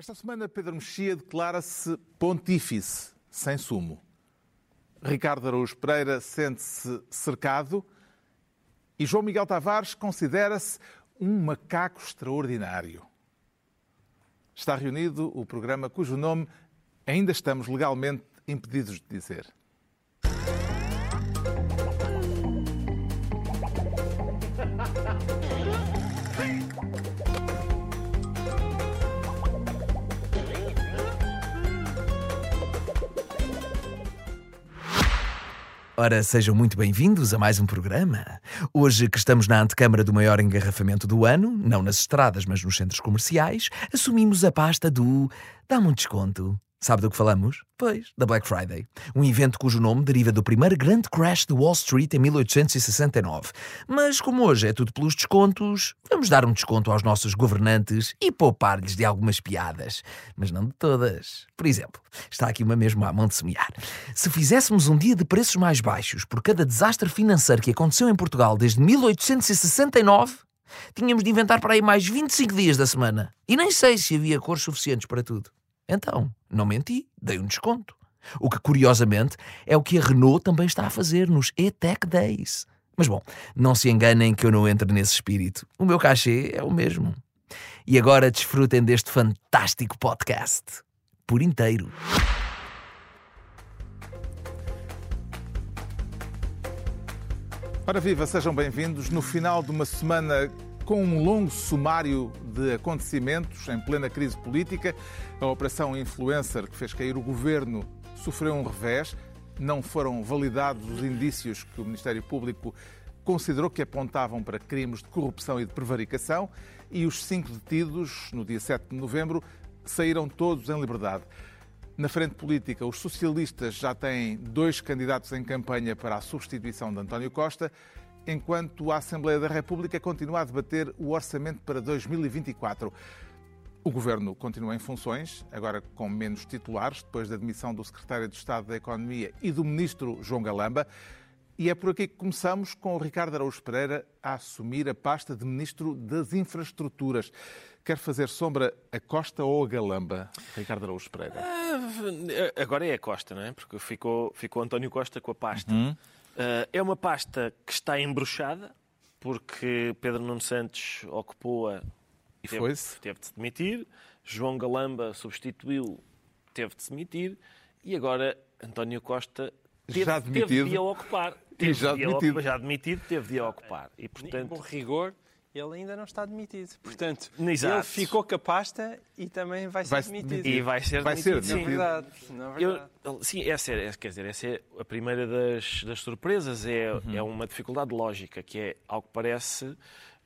Esta semana, Pedro Mexia declara-se pontífice, sem sumo. Ricardo Araújo Pereira sente-se cercado e João Miguel Tavares considera-se um macaco extraordinário. Está reunido o programa cujo nome ainda estamos legalmente impedidos de dizer. Ora, sejam muito bem-vindos a mais um programa. Hoje que estamos na antecâmara do maior engarrafamento do ano, não nas estradas, mas nos centros comerciais, assumimos a pasta do dá-me um desconto. Sabe do que falamos? Pois, da Black Friday. Um evento cujo nome deriva do primeiro grande crash de Wall Street em 1869. Mas como hoje é tudo pelos descontos, vamos dar um desconto aos nossos governantes e poupar-lhes de algumas piadas. Mas não de todas. Por exemplo, está aqui uma mesmo à mão de semear. Se fizéssemos um dia de preços mais baixos por cada desastre financeiro que aconteceu em Portugal desde 1869, tínhamos de inventar para aí mais 25 dias da semana. E nem sei se havia cores suficientes para tudo. Então, não menti, dei um desconto. O que, curiosamente, é o que a Renault também está a fazer nos E-Tech Days. Mas bom, não se enganem que eu não entro nesse espírito. O meu cachê é o mesmo. E agora desfrutem deste fantástico podcast. Por inteiro. Ora viva, sejam bem-vindos no final de uma semana com um longo sumário de acontecimentos em plena crise política. A operação Influencer, que fez cair o governo, sofreu um revés. Não foram validados os indícios que o Ministério Público considerou que apontavam para crimes de corrupção e de prevaricação. E os cinco detidos, no dia 7 de novembro, saíram todos em liberdade. Na frente política, os socialistas já têm dois candidatos em campanha para a substituição de António Costa, enquanto a Assembleia da República continua a debater o orçamento para 2024. O governo continua em funções, agora com menos titulares, depois da demissão do secretário de Estado da Economia e do ministro João Galamba. E é por aqui que começamos com o Ricardo Araújo Pereira a assumir a pasta de Ministro das Infraestruturas. Quer fazer sombra a Costa ou a Galamba, Ricardo Araújo Pereira? Ah, agora é a Costa, não é? Porque ficou, ficou António Costa com a pasta. Uhum. Uh, é uma pasta que está embruxada, porque Pedro Nuno Santos ocupou-a e teve, teve de se demitir. João Galamba substituiu, teve de se demitir. E agora António Costa teve, já teve de a ocupar. Teve já, de demitido. já demitido, teve de a ocupar. E, portanto... Com rigor, ele ainda não está demitido. Portanto, Exato. ele ficou com a pasta e também vai ser vai demitido. E vai ser vai demitido. Ser demitido. Não é verdade. Não é verdade. Eu, sim, essa é, quer dizer, essa é a primeira das, das surpresas. É, uhum. é uma dificuldade lógica, que é, ao que parece,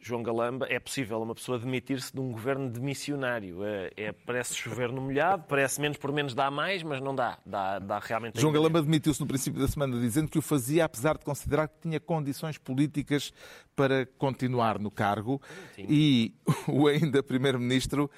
João Galamba, é possível uma pessoa demitir-se de um governo demissionário. É, é, parece chover no molhado, parece menos por menos dá mais, mas não dá. Dá, dá realmente. João Galamba demitiu-se no princípio da semana dizendo que o fazia apesar de considerar que tinha condições políticas para continuar no cargo. Sim. E o ainda primeiro-ministro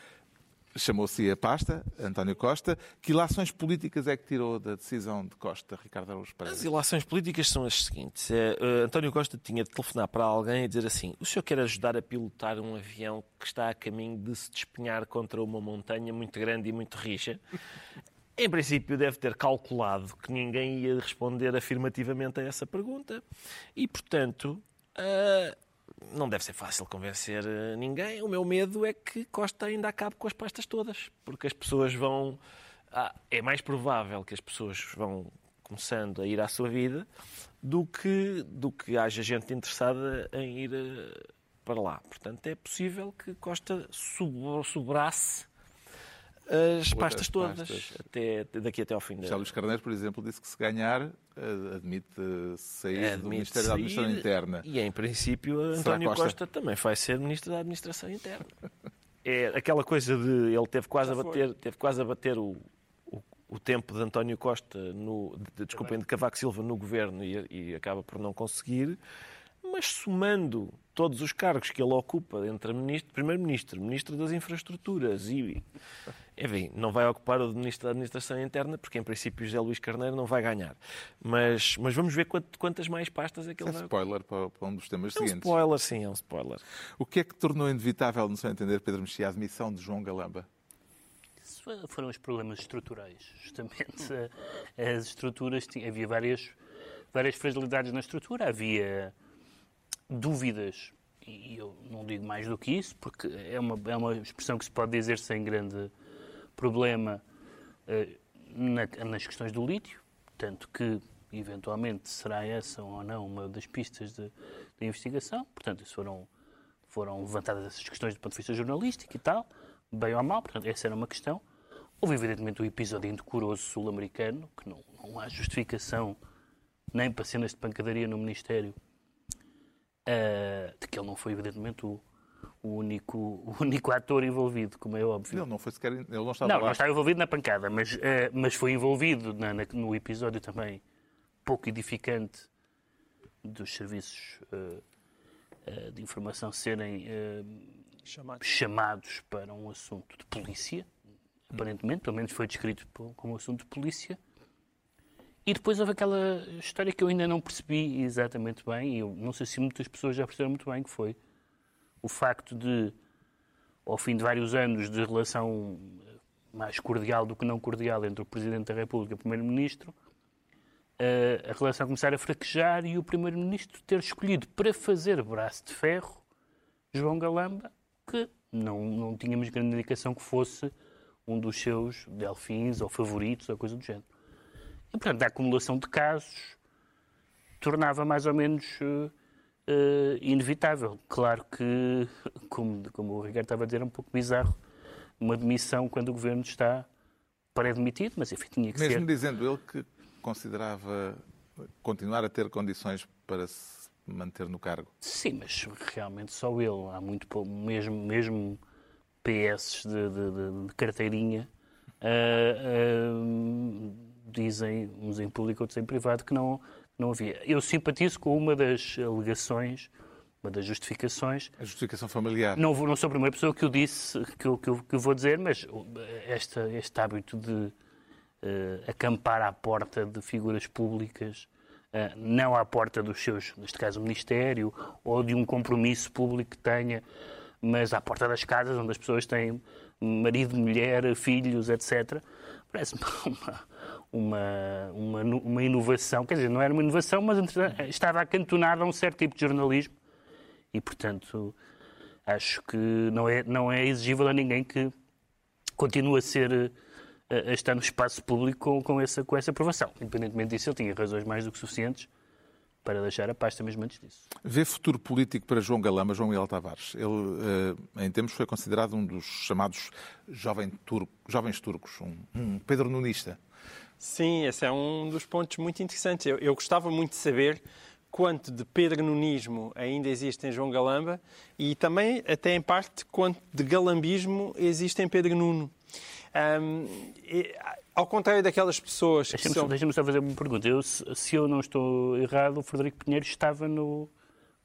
chamou-se a pasta, António Costa. Que ilações políticas é que tirou da decisão de Costa, Ricardo Araújo Pereira? As ilações políticas são as seguintes. É, uh, António Costa tinha de telefonar para alguém e dizer assim: o senhor quer ajudar a pilotar um avião que está a caminho de se despenhar contra uma montanha muito grande e muito rija? Em princípio, deve ter calculado que ninguém ia responder afirmativamente a essa pergunta e, portanto, uh, não deve ser fácil convencer eh, ninguém. O meu medo é que Costa ainda acabe com as pastas todas, porque as pessoas vão. Ah, é mais provável que as pessoas vão começando a ir à sua vida do que, do que haja gente interessada em ir eh, para lá. Portanto, é possível que Costa sobrasse as pastas todas, pastas. Até, daqui até ao fim da... Já Luís Carneiro, por exemplo, disse que se ganhar, eh, admite sair admite do Ministério sair, da Administração Interna. E, em princípio, António Costa? Costa? também vai ser Ministro da Administração Interna. é aquela coisa de... Ele teve quase, a bater, teve quase a bater o, o, o tempo de António Costa, no, de, desculpem, de Cavaco Silva no governo e, e acaba por não conseguir mas somando todos os cargos que ele ocupa entre Primeiro-Ministro, Ministro das Infraestruturas e. Enfim, não vai ocupar o de Ministro da Administração Interna, porque em princípio José Luís Carneiro não vai ganhar. Mas, mas vamos ver quantas mais pastas é que ele é vai spoiler para, para, um dos temas é seguintes. É um spoiler, sim, é um spoiler. O que é que tornou inevitável, no seu entender, Pedro Mexia, a admissão de João Galamba? foram os problemas estruturais. Justamente as estruturas, havia várias, várias fragilidades na estrutura, havia dúvidas, e eu não digo mais do que isso, porque é uma, é uma expressão que se pode dizer sem grande problema eh, na, nas questões do lítio, tanto que eventualmente será essa ou não uma das pistas de, de investigação. Portanto, foram, foram levantadas essas questões do ponto de vista jornalístico e tal, bem ou mal. Portanto, essa era uma questão. Houve, evidentemente, o episódio indecoroso sul-americano, que não, não há justificação nem para cenas de pancadaria no Ministério, uh, de que ele não foi, evidentemente, o, o, único, o único ator envolvido, como é óbvio. Ele não foi sequer. Ele não estava, não, não estava envolvido na pancada, mas, uh, mas foi envolvido na, na, no episódio também pouco edificante dos serviços uh, uh, de informação serem uh, chamados. chamados para um assunto de polícia, aparentemente, pelo menos foi descrito como um assunto de polícia. E depois houve aquela história que eu ainda não percebi exatamente bem, e eu não sei se muitas pessoas já perceberam muito bem, que foi o facto de, ao fim de vários anos de relação mais cordial do que não cordial entre o Presidente da República e o Primeiro-Ministro, a relação começar a fraquejar e o Primeiro-Ministro ter escolhido para fazer braço de ferro João Galamba, que não, não tínhamos grande indicação que fosse um dos seus delfins ou favoritos ou coisa do género. E, portanto, a acumulação de casos tornava mais ou menos uh, inevitável. Claro que, como, como o Ricardo estava a dizer, é um pouco bizarro uma demissão quando o governo está pré-demitido, mas enfim, tinha que Mesmo ser. Mesmo dizendo ele que considerava continuar a ter condições para se manter no cargo? Sim, mas realmente só ele. Há muito pouco, mesmo, mesmo PS de, de, de carteirinha uh, uh, dizem, uns em público, outros em privado, que não, não havia. Eu simpatizo com uma das alegações uma das justificações. A justificação familiar. Não, não sou a primeira pessoa que o disse, que eu, que eu, que eu vou dizer, mas esta, este hábito de uh, acampar à porta de figuras públicas, uh, não à porta dos seus, neste caso, o Ministério, ou de um compromisso público que tenha, mas à porta das casas onde as pessoas têm marido, mulher, filhos, etc. Parece-me uma, uma, uma, uma, inovação, quer dizer, não era uma inovação, mas estava acantonada a um certo tipo de jornalismo e, portanto, acho que não é, não é exigível a ninguém que continue a ser a estar no espaço público com, com, essa, com essa aprovação. Independentemente disso, ele tinha razões mais do que suficientes para deixar a pasta mesmo antes disso. Vê futuro político para João Galama, João Miguel Tavares. Ele, eh, em tempos, foi considerado um dos chamados jovem turco, jovens turcos, um, um Pedro Nunista. Sim, esse é um dos pontos muito interessantes. Eu, eu gostava muito de saber quanto de Pedro Nunismo ainda existe em João Galamba e também, até em parte, quanto de galambismo existe em Pedro Nuno. Um, e, ao contrário daquelas pessoas que Deixa-me são... deixa só fazer uma pergunta. Eu, se eu não estou errado, o Frederico Pinheiro estava no,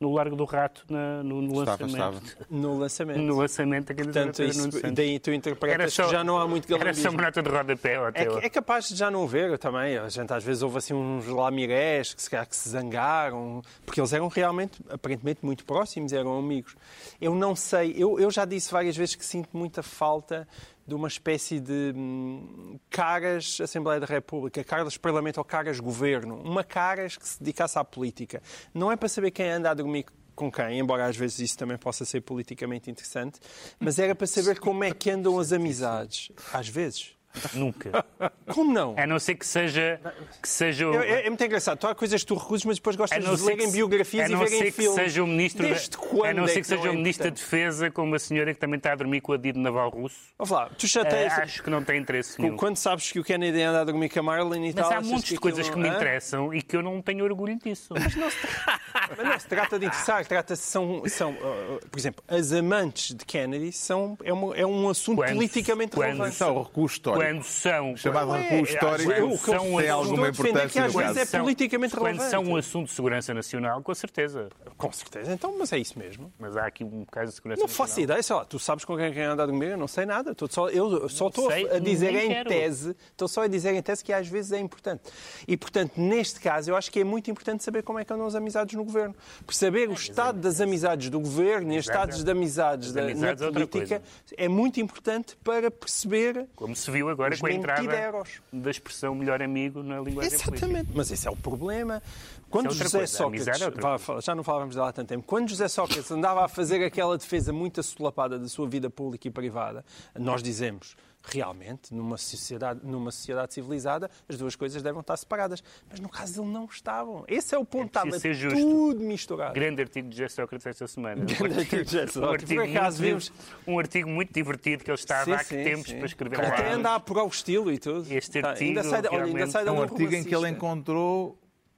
no Largo do Rato na, no, no estava, lançamento. Estava. No lançamento. No lançamento. Portanto, isso, daí tu interpretas só, que já não há muito galambismo. Era só uma nota de rodapé. É, é capaz de já não ver também. A gente às vezes houve assim uns lamirés que se, que se zangaram, porque eles eram realmente, aparentemente, muito próximos, eram amigos. Eu não sei, eu, eu já disse várias vezes que sinto muita falta de uma espécie de hum, caras Assembleia da República, caras Parlamento ou caras Governo. Uma caras que se dedicasse à política. Não é para saber quem anda a dormir com quem, embora às vezes isso também possa ser politicamente interessante, mas era para saber como é que andam as amizades. Às vezes. Nunca. Como não? A não ser que seja. Que seja o... é, é, muito engraçado. Tu há coisas que tu recusas, mas depois gostas de lerem se... biografias e verem filmes. Que seja o ministro Desde da... quando A não ser é que, seja o ministro da Defesa com uma senhora que também está a dormir com o adido naval russo. Vamos lá, tu já tens... Uh, acho que não tem interesse nenhum. Quando sabes que o Kennedy anda a dormir com a Marilyn e mas tal... Mas há muitas coisas que me interessam e que eu não tenho orgulho disso. Mas não se, mas não se trata de interessar, trata-se... São, são, uh, por exemplo, as amantes de Kennedy são, é, uma, é um assunto quando, politicamente quando relevante. São o recurso histórico. Quando são... Chamado recurso histórico que são, tem alguma importância que às vezes é politicamente quando relevante. são um assunto de segurança nacional, com certeza. Com certeza, então, mas é isso mesmo. Mas há aqui um caso de segurança não nacional. Não faço ideia, sei lá, tu sabes com quem é anda comigo, eu não sei nada. Estou só, eu só estou a dizer em quero. tese, estou só a dizer em tese que às vezes é importante. E, portanto, neste caso, eu acho que é muito importante saber como é que andam as amizades no governo. governo. Perceber o estado das amizades do governo e os estados de amizades da, amizades é na política é muito importante para perceber Como se viu agora os com a entrada da expressão melhor amigo na linguagem política. Exatamente, mas esse é o problema. Quando Isso é José coisa, Sócrates, é já não falávamos dela há tanto tempo, quando José Sócrates andava a fazer aquela defesa muito assolapada da sua vida pública e privada, nós dizemos, realmente, numa sociedade, numa sociedade civilizada, as duas coisas devem estar separadas. Mas no caso dele não estavam. Esse é o ponto, É estava ser justo. tudo misturado. Grande artigo de José Sócrates esta semana. Grande artigo de José um, Sócrates. artigo Por acaso muito, vimos- um artigo muito divertido que ele estava Sim, há que sim, tempos sim. para escrever Ele Até lá. anda a apurar o estilo e tudo. Este Tá, artigo, ainda sai, da- olha, ainda sai É um artigo em que ele encontrou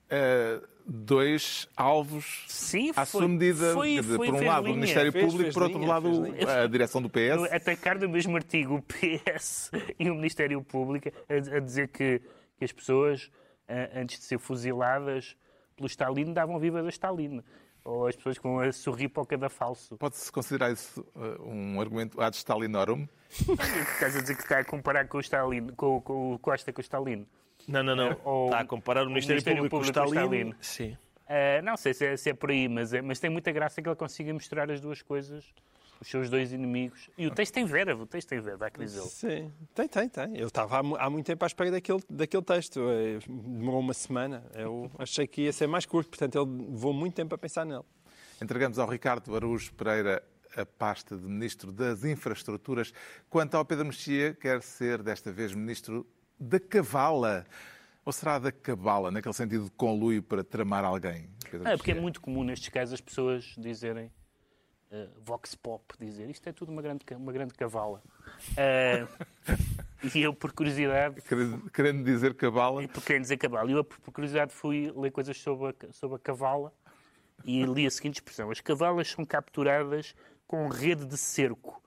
eh, dois alvos Sim, à foi- sua medida. foi- dizer, foi- por um lado, o linha. Ministério Fez- Público, fez por outro linha, lado, a direção do PS. atacar no mesmo artigo o PS e o Ministério Público a, a dizer que, que as pessoas, a- antes de ser fuziladas pelo Stalin, davam viva da Stalin. Ou as pessoas vão a sorrir para o cadafalso. Pode-se considerar isso eh, um argumento ad Stalinorum? Estás a dizer que está a comparar com o Stalin, com, com o Costa com o Stalin. Não, não, não. Ou Está a comparar o Ministério, Ministério Público, Público o o Stalin. Stalin. Sim. Ah, não sei se é, se é por aí, mas, é- mas tem muita graça que ele consiga misturar as duas coisas, os seus dois inimigos. E o texto tem vera, o texto tem vera, vai dizê-lo. Sim, tem, tem, tem. Eu estava há, há muito tempo à espera daquele, daquele texto. Eh, Demorou uma semana. Eu achei que ia ser mais curto, portanto, ele levou muito tempo a pensar nele. Entregamos ao Ricardo Araújo Pereira a pasta de Ministro das Infraestruturas. Quanto ao Pedro Mexia, quer ser desta vez Ministro da Cavala. Ou será da Cabala, naquele sentido de conluio para tramar alguém? Ah, porque é muito comum nestes casos as pessoas dizerem, eh, vox pop, dizer isto é tudo uma grande, uma grande cavala. Ah, e eu, por curiosidade, Querendo- Querendo dizer Cabala, e querem dizer cavala, eu, por curiosidade, fui ler coisas sobre a, sobre a cavala e li a seguinte expressão: as cavalas são capturadas com rede de cerco,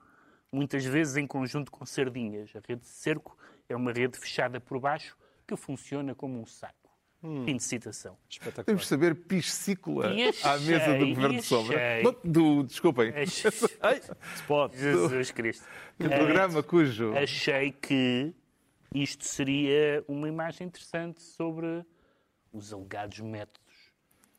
muitas vezes em conjunto com sardinhas. A rede de cerco é uma rede fechada por baixo que funciona como um saco. Fim de citação. Espetacular. temos de saber piscícola à mesa do Governo de Sombra. Do, desculpem, Achei, Se pode. Jesus Cristo. do programa cujo... Achei que isto seria uma imagem interessante sobre os alegados métodos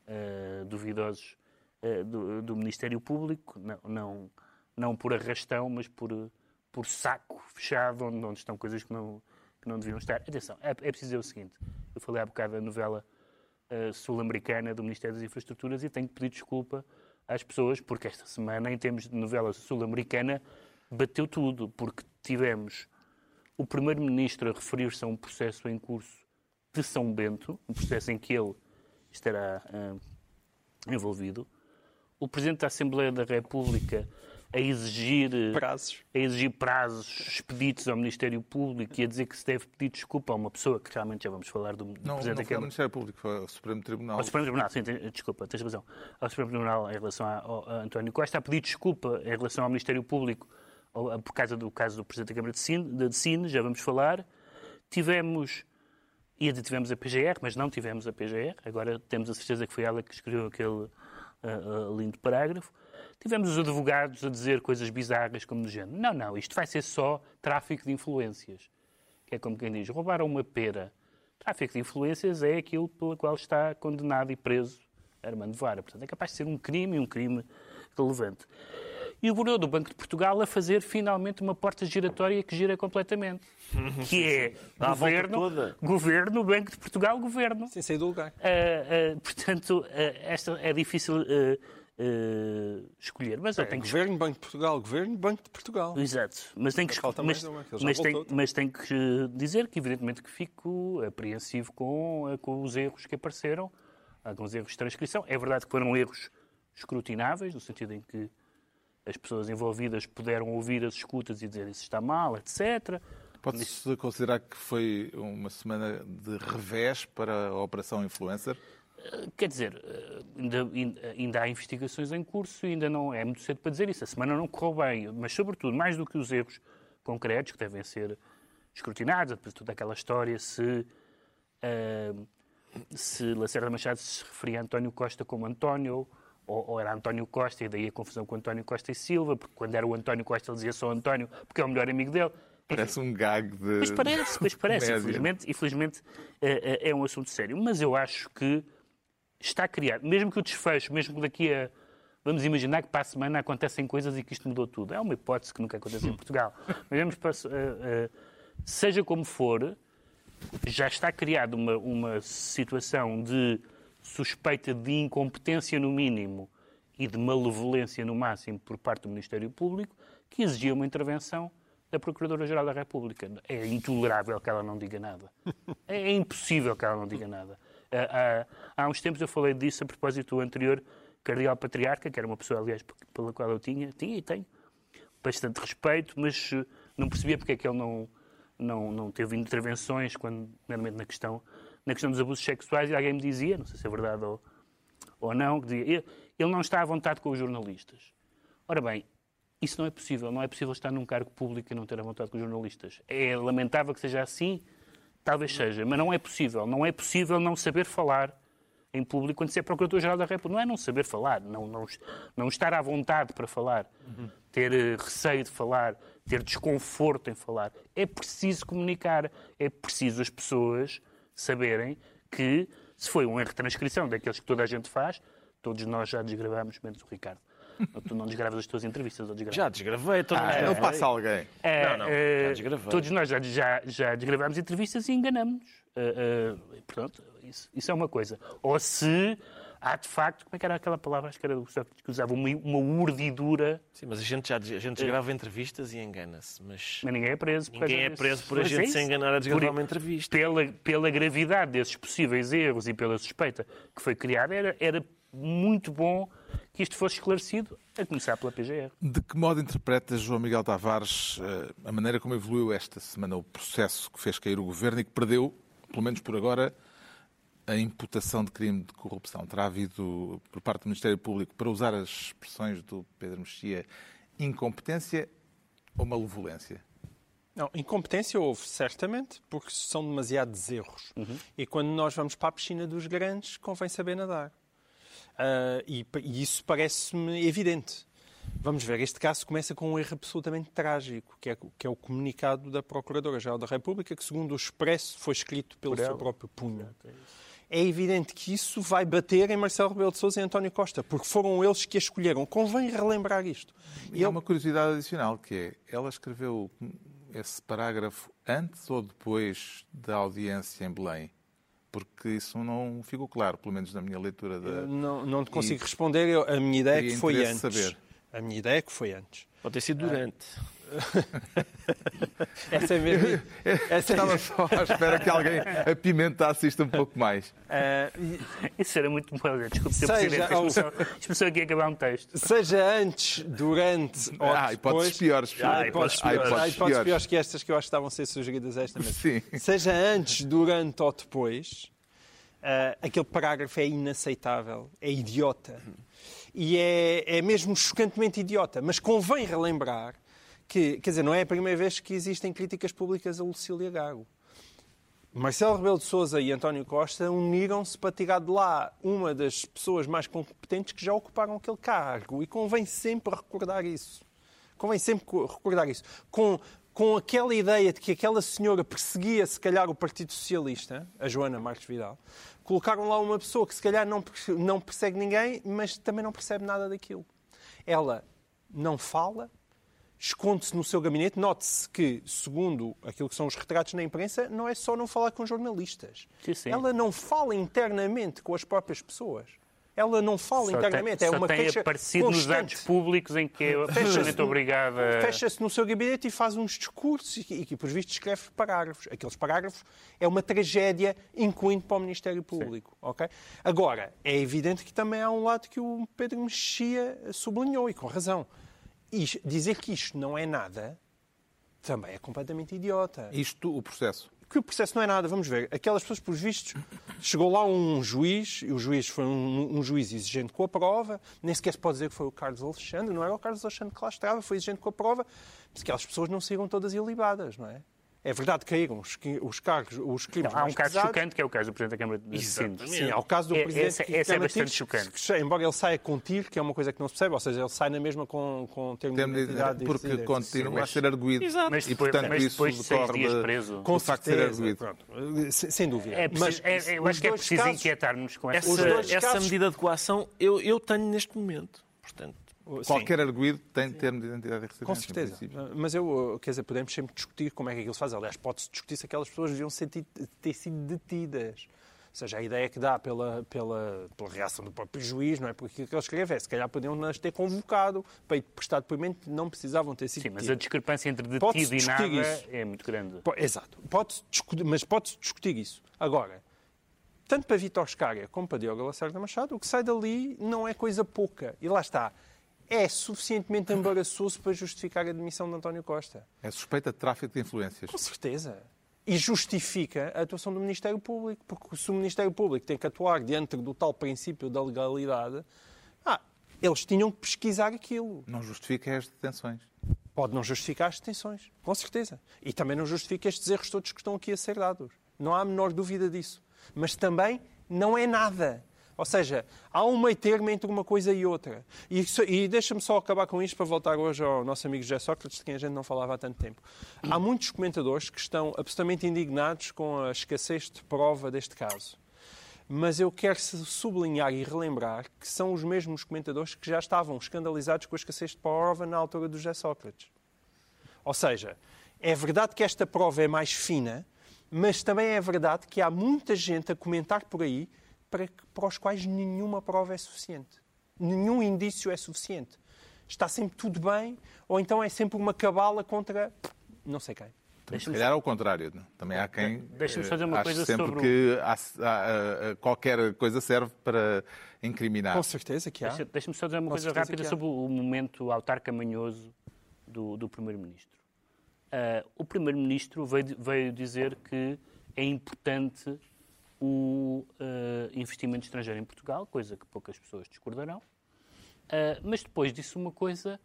eh, duvidosos eh, do, do Ministério Público, não, não, não por arrastão, mas por, por saco fechado, onde, onde estão coisas que não, que não deviam estar. Atenção, é, é preciso dizer o seguinte: eu falei há bocado da novela eh, sul-americana do Ministério das Infraestruturas e tenho que pedir desculpa às pessoas, porque esta semana, em termos de novela sul-americana, bateu tudo, porque tivemos o Primeiro-Ministro a referir-se a um processo em curso de São Bento, um processo em que ele estará ah, envolvido, o Presidente da Assembleia da República a exigir Prazos. a exigir prazos expeditos ao Ministério Público e a dizer que se deve pedir desculpa a uma pessoa que realmente já vamos falar do, do Não, Presidente não da Câmara. Ministério Público, foi ao Supremo Tribunal. Ao Supremo Tribunal, sim, desculpa, tens razão. Ao Supremo Tribunal em relação a, a António Costa, a pedir desculpa em relação ao Ministério Público por causa do caso do Presidente da Câmara de Sine, de Sine, já vamos falar. Tivemos, e tivemos a PGR, mas não tivemos a PGR, agora temos a certeza que foi ela que escreveu aquele ah, ah, lindo parágrafo. Tivemos os advogados a dizer coisas bizarras como do género. Não, não, isto vai ser só tráfico de influências. Que é como quem diz, roubaram uma pera. Tráfico de influências é aquilo pelo qual está condenado e preso Armando Vara. Portanto, é capaz de ser um crime e um crime relevante. E o Governador do Banco de Portugal a fazer finalmente uma porta giratória que gira completamente. Que é Dá governo, toda. governo, Banco de Portugal, governo. Sem sair do lugar. Ah, ah, portanto, ah, esta é difícil ah, ah, escolher, mas eu tenho que Governo, Banco de Portugal, Governo, Banco de Portugal. Exato, mas tem que, mas, que já mas, mas tem que dizer que, evidentemente, que fico apreensivo com, eh, com os erros que apareceram, alguns erros de transcrição. É verdade que foram erros escrutináveis, no sentido em que as pessoas envolvidas puderam ouvir as escutas e dizer isso está mal, etc. Pode-se considerar que foi uma semana de revés para a Operação Influencer? Quer dizer, eh, ainda, ainda- há investigações em curso e ainda não é muito cedo para dizer isso. A semana não correu bem, mas, sobretudo, mais do que os erros concretos que devem ser escrutinados, depois de toda aquela história, se, eh, se Lacerda Machado se referia a António Costa como António, ou, ou era António Costa, e daí a confusão com António Costa e Silva, porque quando era o António Costa ele dizia só António, porque é o melhor amigo dele. Parece um gag de. Pois parece, pois parece. Infelizmente, infelizmente é- é um assunto sério. Mas eu acho que está criado, mesmo que o desfecho, mesmo que daqui a. Vamos imaginar que para a semana acontecem coisas e que isto mudou tudo. É uma hipótese que nunca aconteceu em Portugal. Mas vamos para, uh, uh, seja como for, já está criada uma, uma situação de suspeita de incompetência no mínimo e de malevolência no máximo por parte do Ministério Público que exigia uma intervenção da Procuradora-Geral da República. É intolerável que ela não diga nada. É impossível que ela não diga nada. Há, há, há uns tempos eu falei disso a propósito do anterior Cardeal Patriarca, que era uma pessoa, aliás, pela qual eu tinha, tinha e tenho, bastante respeito, mas eh, não percebia porque é que ele não, não, não teve intervenções, quando, normalmente na questão, na questão dos abusos sexuais, e alguém me dizia, não sei se é verdade ou, ou não, que dizia, ele não está à vontade com os jornalistas. Ora bem, isso não é possível. Não é possível estar num cargo público e não ter a vontade com os jornalistas. É lamentável que seja assim, talvez seja, mas não é possível. Não é possível não saber falar em público quando se é Procurador-Geral da República. Não é não saber falar, não, não, não estar à vontade para falar, uhum. ter uh, receio de falar, ter desconforto em falar. É preciso comunicar, é preciso as pessoas saberem que se foi um erro de transcrição daqueles que toda a gente faz, todos nós já desgravamos, menos o Ricardo. Tu não desgravas as tuas entrevistas, ou desgravas? Já desgravei. Todo ah, não passa alguém. É, não, não, é, já desgravei. Todos nós já, já, já desgravámos entrevistas e enganamos-nos. Uh, uh, portanto, isso, isso é uma coisa. Ou se há de facto, como é que era aquela palavra, acho que era o que usava, uma, uma urdidura. Sim, mas a gente já a gente desgrava entrevistas e engana-se. Mas... mas ninguém é preso. Por ninguém é preso por a gente é se enganar a desgravar por, uma entrevista. Pela, pela gravidade desses possíveis erros e pela suspeita que foi criada, era, era muito bom que isto fosse esclarecido, a começar pela PGR. De que modo interpretas, João Miguel Tavares, eh, a maneira como evoluiu esta semana o processo que fez cair o governo e que perdeu, pelo menos por agora, a imputação de crime de corrupção? Terá havido, por parte do Ministério Público, para usar as expressões do Pedro Mexia, incompetência ou malevolência? Não, incompetência houve, certamente, porque são demasiados erros. Uhum. E quando nós vamos para a piscina dos grandes, convém saber nadar. Uh, e, e, isso parece-me evidente. Vamos ver, este caso começa com um erro absolutamente trágico, que é, que é o comunicado da Procuradora-Geral da República, que, segundo o Expresso, foi escrito pelo seu próprio punho. É evidente que isso vai bater em Marcelo Rebelo de Sousa e António Costa, porque foram eles que a escolheram. Convém relembrar isto. E, e há uma curiosidade adicional, que é, ela escreveu esse parágrafo antes ou depois da audiência em Belém? Porque isso não ficou claro, pelo menos na minha leitura da. não, não te consigo e... responder, eu, a minha ideia é que foi antes. Saber. A minha ideia é que foi antes. Pode ter sido durante. Essa é mesmo. Essa Estava é... só à espera que alguém apimentasse isto um pouco mais. Uh, Isso era muito bom. Desculpe, Sr. Presidente. Expressão, expressão aqui acabar um texto. Seja antes, durante ou ah, depois... piores. Ah, hipóteses piores. Ah, hipóteses, piores. piores que estas que eu acho que estavam a ser sugeridas esta vez. Sim. Seja antes, durante ou depois, uh, aquele parágrafo é inaceitável, é idiota. E é, é mesmo chocantemente idiota. Mas convém relembrar que, quer dizer, não é a primeira vez que existem críticas públicas a Lucília Gago. Marcelo Rebelo de Sousa e António Costa uniram-se para tirar de lá uma das pessoas mais competentes que já ocuparam aquele cargo. E convém sempre recordar isso. Convém sempre recordar isso. Com, com aquela ideia de que aquela senhora perseguia, se calhar, o Partido Socialista, a Joana Marques Vidal, colocaram lá uma pessoa que, se calhar, não, não persegue ninguém, mas também não percebe nada daquilo. Ela não fala, esconde-se no seu gabinete. Note-se que, segundo aquilo que são os retratos na imprensa, não é só não falar com jornalistas. Sim, sim. Ela não fala internamente com as próprias pessoas. Ela não fala só internamente, tem, é uma tem queixa aparecido constante. nos atos públicos em que é absolutamente obrigada... Fecha-se no seu gabinete e faz uns discursos e, e por visto, escreve parágrafos. Aqueles parágrafos é uma tragédia, incluindo para o Ministério Público. Okay? Agora, é evidente que também há um lado que o Pedro Mexia sublinhou, e com razão isto, dizer que isto não é nada também é completamente idiota. Isto, o processo? Que o processo não é nada, vamos ver. Aquelas pessoas, por vistos, chegou lá um juiz, e o juiz foi um, um, juiz exigente com a prova, nem sequer se pode dizer que foi o Carlos Alexandre, não era o Carlos Alexandre que lá estava, foi exigente com a prova, mas aquelas pessoas não saíram todas ilibadas, não é? É verdade que caíram os, os cargos, os crimes Não, há um caso pesados. chocante que é o caso do Presidente da Câmara de Exatamente. Sim, há o caso do É- Presidente que esse é bastante chocante. que, embora ele saia com tiro, que é uma coisa que não se percebe, ou seja, ele sai na mesma com, com termo de identidade. e porque continua a ser arguído. Exato. Mas E, depois, portanto, mas isso depois de seis decorre dias preso. Com facto de ser arguído. sem- sem dúvida. É preciso, Mas é- eu acho que é preciso inquietar-nos com essa. Essa, essa medida de coação eu, eu tenho neste momento. Portanto. Qualquer arguído tem termo de identidade e residência. Com certeza. Mas eu, uh, quer dizer, podemos sempre discutir como é que aquilo se faz. Aliás, pode-se discutir se aquelas pessoas deviam ter sido detidas. Ou seja, a ideia que dá pela, pela, pela reação do próprio juiz, não é? Porque aquilo que ele escreve é, se calhar podiam nas ter convocado para ir prestar depoimento, não precisavam ter sido Sim, mas a discrepância entre detido e nada isso. é muito grande. Exato. Pode discutir, mas pode-se discutir isso. Agora, tanto para Vítor Scária como para Diogo Lacerda Machado, o que sai dali não é coisa pouca. E lá está. É suficientemente embaraçoso para justificar a demissão de António Costa. É suspeita de tráfico de influências. Com certeza. E justifica a atuação do Ministério Público, porque se o Ministério Público tem que atuar dentro do tal princípio da legalidade, ah, eles tinham que pesquisar aquilo. Não justifica as detenções. Pode não justificar as detenções, com certeza. E também não justifica estes erros todos que estão aqui a ser dados. Não há a menor dúvida disso. Mas também não é nada. Ou seja, há um meio termo entre uma coisa e outra. E, e deixa-me só acabar com isto para voltar hoje ao nosso amigo José Sócrates, de quem a gente não falava há tanto tempo. Há muitos comentadores que estão absolutamente indignados com a escassez de prova deste caso. Mas eu quero sublinhar e relembrar que são os mesmos comentadores que já estavam escandalizados com a escassez de prova na altura do José Sócrates. Ou seja, é verdade que esta prova é mais fina, mas também é verdade que há muita gente a comentar por aí para, para os quais nenhuma prova é suficiente. Nenhum indício é suficiente. Está sempre tudo bem, ou então é sempre uma cabala contra não sei quem. Se calhar ao contrário. não? Também há quem Deixa-me eh, só dizer uma coisa sempre sobre o- que há- há- há- qualquer coisa serve para incriminar. Com certeza que há. Deixa- Deixa-me só dizer uma Com coisa rápida sobre o momento autarca manhoso do, do Primeiro-Ministro. Ah, o Primeiro-Ministro veio, veio dizer que é importante o ah, investimento estrangeiro em Portugal, coisa que poucas pessoas discordarão. Ah, mas depois disse uma coisa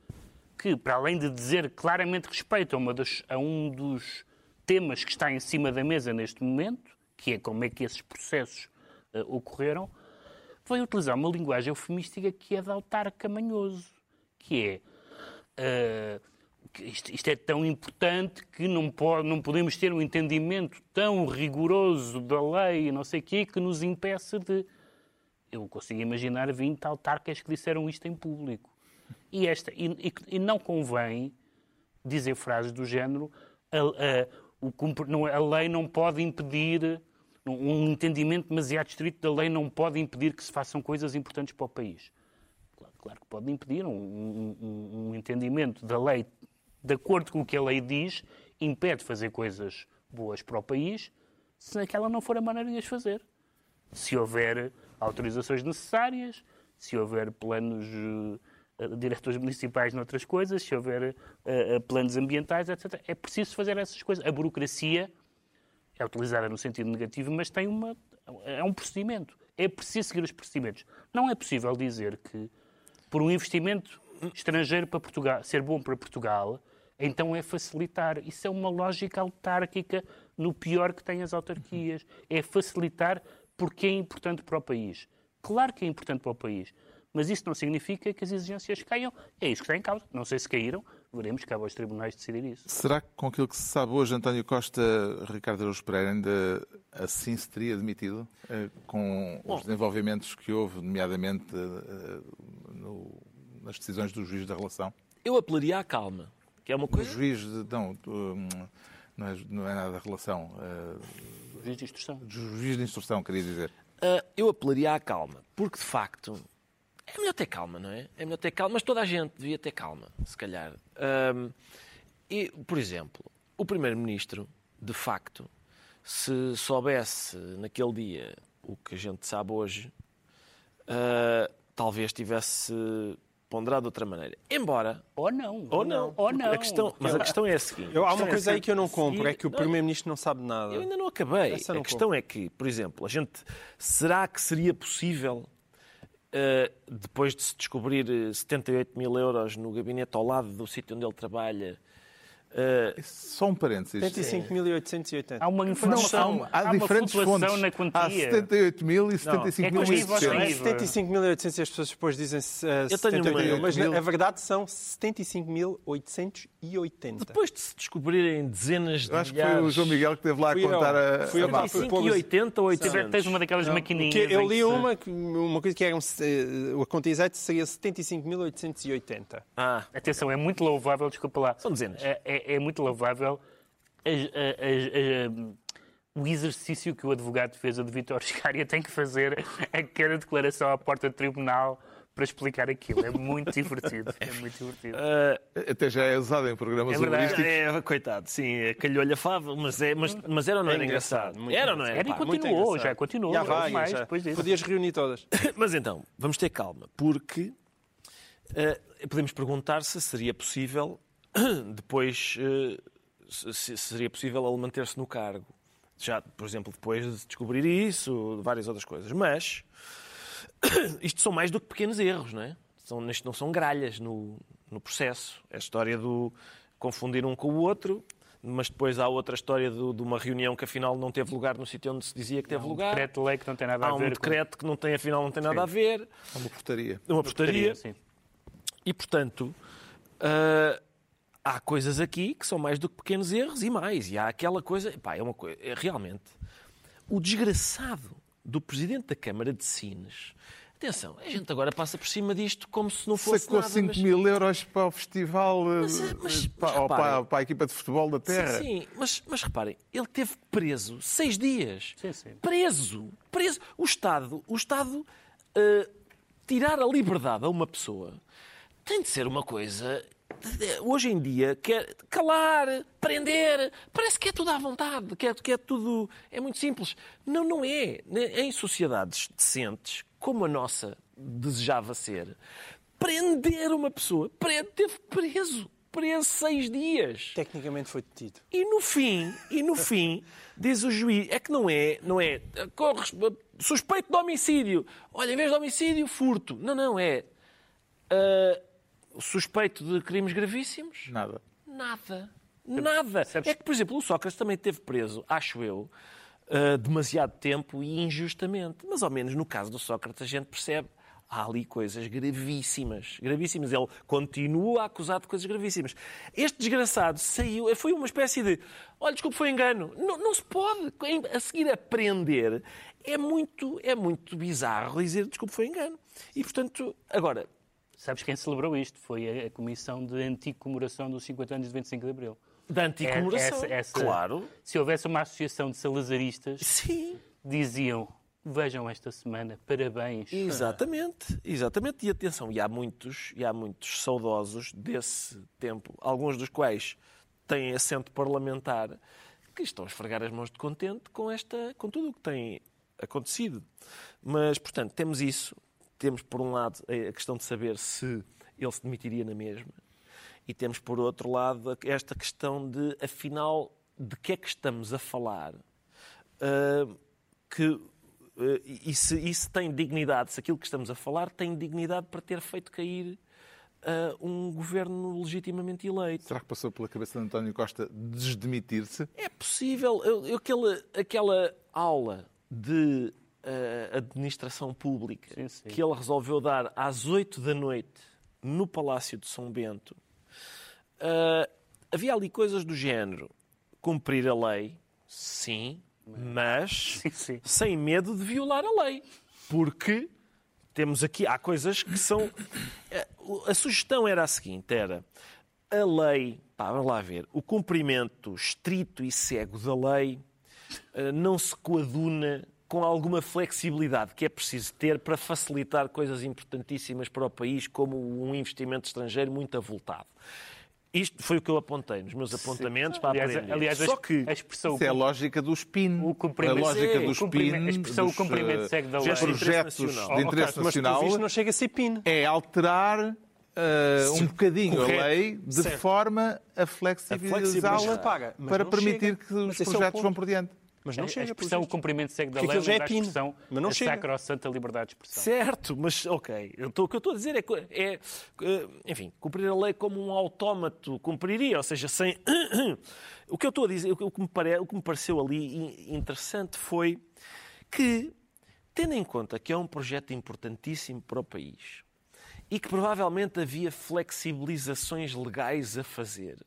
que, para além de dizer claramente respeito a, das- a um dos temas que está em cima da mesa neste momento, que é como é que esses processos ah, ocorreram, veio utilizar uma linguagem eufemística que é de autarca manhoso, que é isto, isto é tão importante que não, pode, não podemos ter um entendimento tão rigoroso da lei e não sei o quê que nos impeça de... Eu consigo imaginar 20 autarcas que disseram isto em público. E, esta, e, e- e não convém dizer frases do género a, a- o não- a lei não pode impedir, um entendimento demasiado estrito da lei não pode impedir que se façam coisas importantes para o país. Claro, que pode impedir um- um- um entendimento da lei de acordo com o que a lei diz, impede fazer coisas boas para o país se aquela não for a maneira de as fazer se houver autorizações necessárias, se houver planos eh, diretores municipais noutras coisas, se houver eh, planos ambientais, etc. É preciso fazer essas coisas. A burocracia é utilizada no sentido negativo, mas tem uma, é um procedimento. É preciso seguir os procedimentos. Não é possível dizer que, por um investimento estrangeiro para Portugal, ser bom para Portugal, então é facilitar. Isso é uma lógica autárquica no pior que tem as autarquias. É facilitar porque é importante para o país. Claro que é importante para o país, mas isso não significa que as exigências caiam. É isso que está em causa. Não sei se caíram, veremos, cabe aos tribunais decidir isso. Será que com aquilo que se sabe hoje, António Costa, Ricardo Araújo Pereira, ainda assim se teria demitido? eh, Com os desenvolvimentos que houve, nomeadamente eh, no- nas decisões do juiz da relação? eu apelaria à calma, que é uma O coisa... juiz, de, não, do, não, é, não é nada da relação, eh, Juiz de instrução. juiz de instrução, queria dizer. Ah, eu apelaria à calma, porque de facto é melhor ter calma, não é? É melhor ter calma, mas toda a gente devia ter calma, se calhar. Ahm, e, por exemplo, o Primeiro-Ministro, de facto, se soubesse naquele dia o que a gente sabe hoje, ah, talvez tivesse ponderado de outra maneira. Embora. Ou não. Ou não. Ou não. A questão, mas a questão é a seguinte. Eu, há uma é coisa aí seguinte. que eu não compro, é que o Não, Primeiro-Ministro não sabe nada. eu ainda não acabei. Essa a não questão é que, por exemplo, a gente. Será que seria possível, eh, depois de se descobrir eh, 78 mil euros no gabinete ao lado do sítio onde ele trabalha, Uh, Só um parênteses. 75.880. Há uma Não, informação, há, há uma diferentes flutuação fontes. na Há quantia. 78 mil e é 75 que mil eu estive a e É escrever. 75.800 e as pessoas depois dizem uh, Eu tenho uma- 78 mas na verdade são 75.880. depois de se descobrirem dezenas de acho que foi milhares... o João Miguel que esteve lá a eu. contar a, Fui a eu. mapa. Fui 75 e 80 ou 800. Tens uma daquelas Não, maquininhas. porque eu que li uma, que- uma coisa que era um, eh, a conta exata seria 75.880. Ah, Atenção, é muito louvável, desculpa lá. São dezenas. É, é- é muito louvável o exercício que o advogado de defesa de Vítor Scária tem que fazer a cada declaração à porta do tribunal para explicar aquilo. É muito divertido. É muito divertido. Até já é usado em programas É verdade. humorísticos. é, coitado, sim, calhou-lhe a fava, mas, é, mas, mas era ou não É era engraçado? engraçado, Era ou não era? Era e Pá, continuou, já continuou. Já vai, mais já. depois disso. Podias reunir todas. Mas então, vamos ter calma, porque eh, podemos perguntar se seria possível depois eh, se, se seria possível ele manter-se no cargo. Já, por exemplo, depois de descobrir isso, várias outras coisas. Mas isto são mais do que pequenos erros, não é? São, isto não são gralhas no, no processo. É a história do confundir um com o outro, mas depois há outra história do- de uma reunião que afinal não teve lugar no sítio onde se dizia que teve Um lugar. decreto de lei que não tem nada Há a um ver decreto que não tem, afinal não tem nada a ver. Uma portaria. Uma com... portaria. Sim. E, portanto, ah, há coisas aqui que são mais do que pequenos erros e mais. E há aquela coisa... Pá, é uma coisa... É, realmente, o desgraçado do Presidente da Câmara de Sines... Atenção, a gente agora passa por cima disto como se não fosse Sacou nada. 5 mas- mil euros para o festival, eh, Mas, mas- mas para, ou para, reparem. para a equipa de futebol da Terra. Sim, sim, mas, mas reparem, ele teve preso seis dias. Sim, sim. Preso. Preso. O Estado, o Estado eh, tirar a liberdade a uma pessoa tem de ser uma coisa. Hoje em dia, quer calar, prender, parece que é tudo à vontade, que é, que é tudo. É muito simples. Não, não é. Em sociedades decentes, como a nossa desejava ser, prender uma pessoa, pre- teve preso, preso seis dias. Tecnicamente foi detido. E no fim, e no fim, diz o juiz, é que não é, não é corres- suspeito de homicídio. Olha, em vez de homicídio, furto. Não, não, é ah, suspeito de crimes gravíssimos. Nada. Nada. Nada. Sabes- É que, por exemplo, o Sócrates também esteve preso, acho eu, ah, demasiado tempo e injustamente. Mas, ao menos, no caso do Sócrates, a gente percebe. Há ali coisas gravíssimas. Gravíssimas. Ele continua a acusar de coisas gravíssimas. Este desgraçado saiu. Foi uma espécie de. Olha, desculpe, foi engano. Não, não se pode. A seguir a prender é muito, é muito bizarro dizer desculpe, foi engano. E, portanto, agora, Sabes quem celebrou isto? Foi a, a Comissão de Anticomemoração dos 50 anos de 25 de Abril. da anticomemoração. Essa- essa- Claro. Se houvesse uma associação de salazaristas, Sim. diziam: Vejam esta semana, parabéns. Exatamente, exatamente. E atenção, e há muitos, e há muitos saudosos desse tempo, alguns dos quais têm assento parlamentar, que estão a esfregar as mãos de contente com, esta, com tudo o que tem acontecido. Mas, portanto, temos isso. Temos, por um lado, a questão de saber se ele se demitiria na mesma. E temos, por outro lado, esta questão de, afinal, de que é que estamos a falar? Ah, que eh, e se isso tem dignidade, se aquilo que estamos a falar tem dignidade para ter feito cair ah, um governo legitimamente eleito. Será que passou pela cabeça de António Costa desdemitir-se? É possível. Eu, eu- aquela, aquela aula de ah, administração pública Sim, sim. que ele resolveu dar às 8 da noite no Palácio de São Bento, ah, havia ali coisas do género. Cumprir a lei, sim, mas Sim, sem medo de violar a lei. Porque temos aqui, há coisas que são. Eh, A sugestão era a seguinte: era a lei, pá, vamos lá ver, o cumprimento estrito e cego da lei não se coaduna com alguma flexibilidade que é preciso ter para facilitar coisas importantíssimas para o país, como um investimento estrangeiro muito avultado. Isto foi o que eu apontei nos meus apontamentos para Aliás, aprender. aliás, Só a- que a expressão. Isso é a lógica do SPIN. O cumprimento- a lógica Sim, do SPIN, a expressão dos, o cumprimento eh, segue da lei. Interesse projetos nacional. de Oh, interesse Mas, pelo nacional visto, não chega a ser PIN. é alterar eh, um bocadinho correto, a lei de certo. forma a flexibilizá-la mas para não permitir chega. que os Mas é projetos ponto. vão por diante. Mas não a, chega, a expressão o cumprimento segue da lei já é pino, expressão mas não a chega. sacrossanta liberdade de expressão. Certo, mas ok. Eu tô- o que eu estou a dizer é, que- é, eh, enfim, cumprir a lei como um autómato cumpriria, ou seja, sem. O que eu estou a dizer, o que- me, pare, o que me pareceu ali in- interessante foi que, tendo em conta que é um projeto importantíssimo para o país e que provavelmente havia flexibilizações legais a fazer,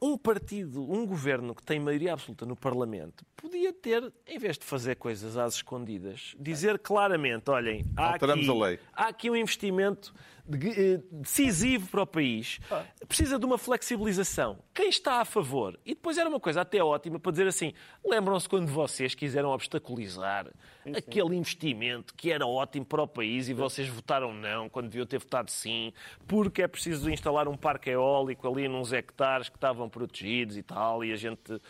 um partido, um governo que tem maioria absoluta no Parlamento, podia ter, em vez de fazer coisas às escondidas, dizer claramente: olhem, há Alteramos aqui, a lei. há aqui um investimento decisivo para o país, precisa de uma flexibilização. Quem está a favor? E depois era uma coisa até ótima para dizer assim: lembram-se quando vocês quiseram obstaculizar aquele investimento que era ótimo para o país e vocês votaram não, quando deviam ter votado sim, porque é preciso instalar um parque eólico ali nos hectares que estavam protegidos e tal, e a gente.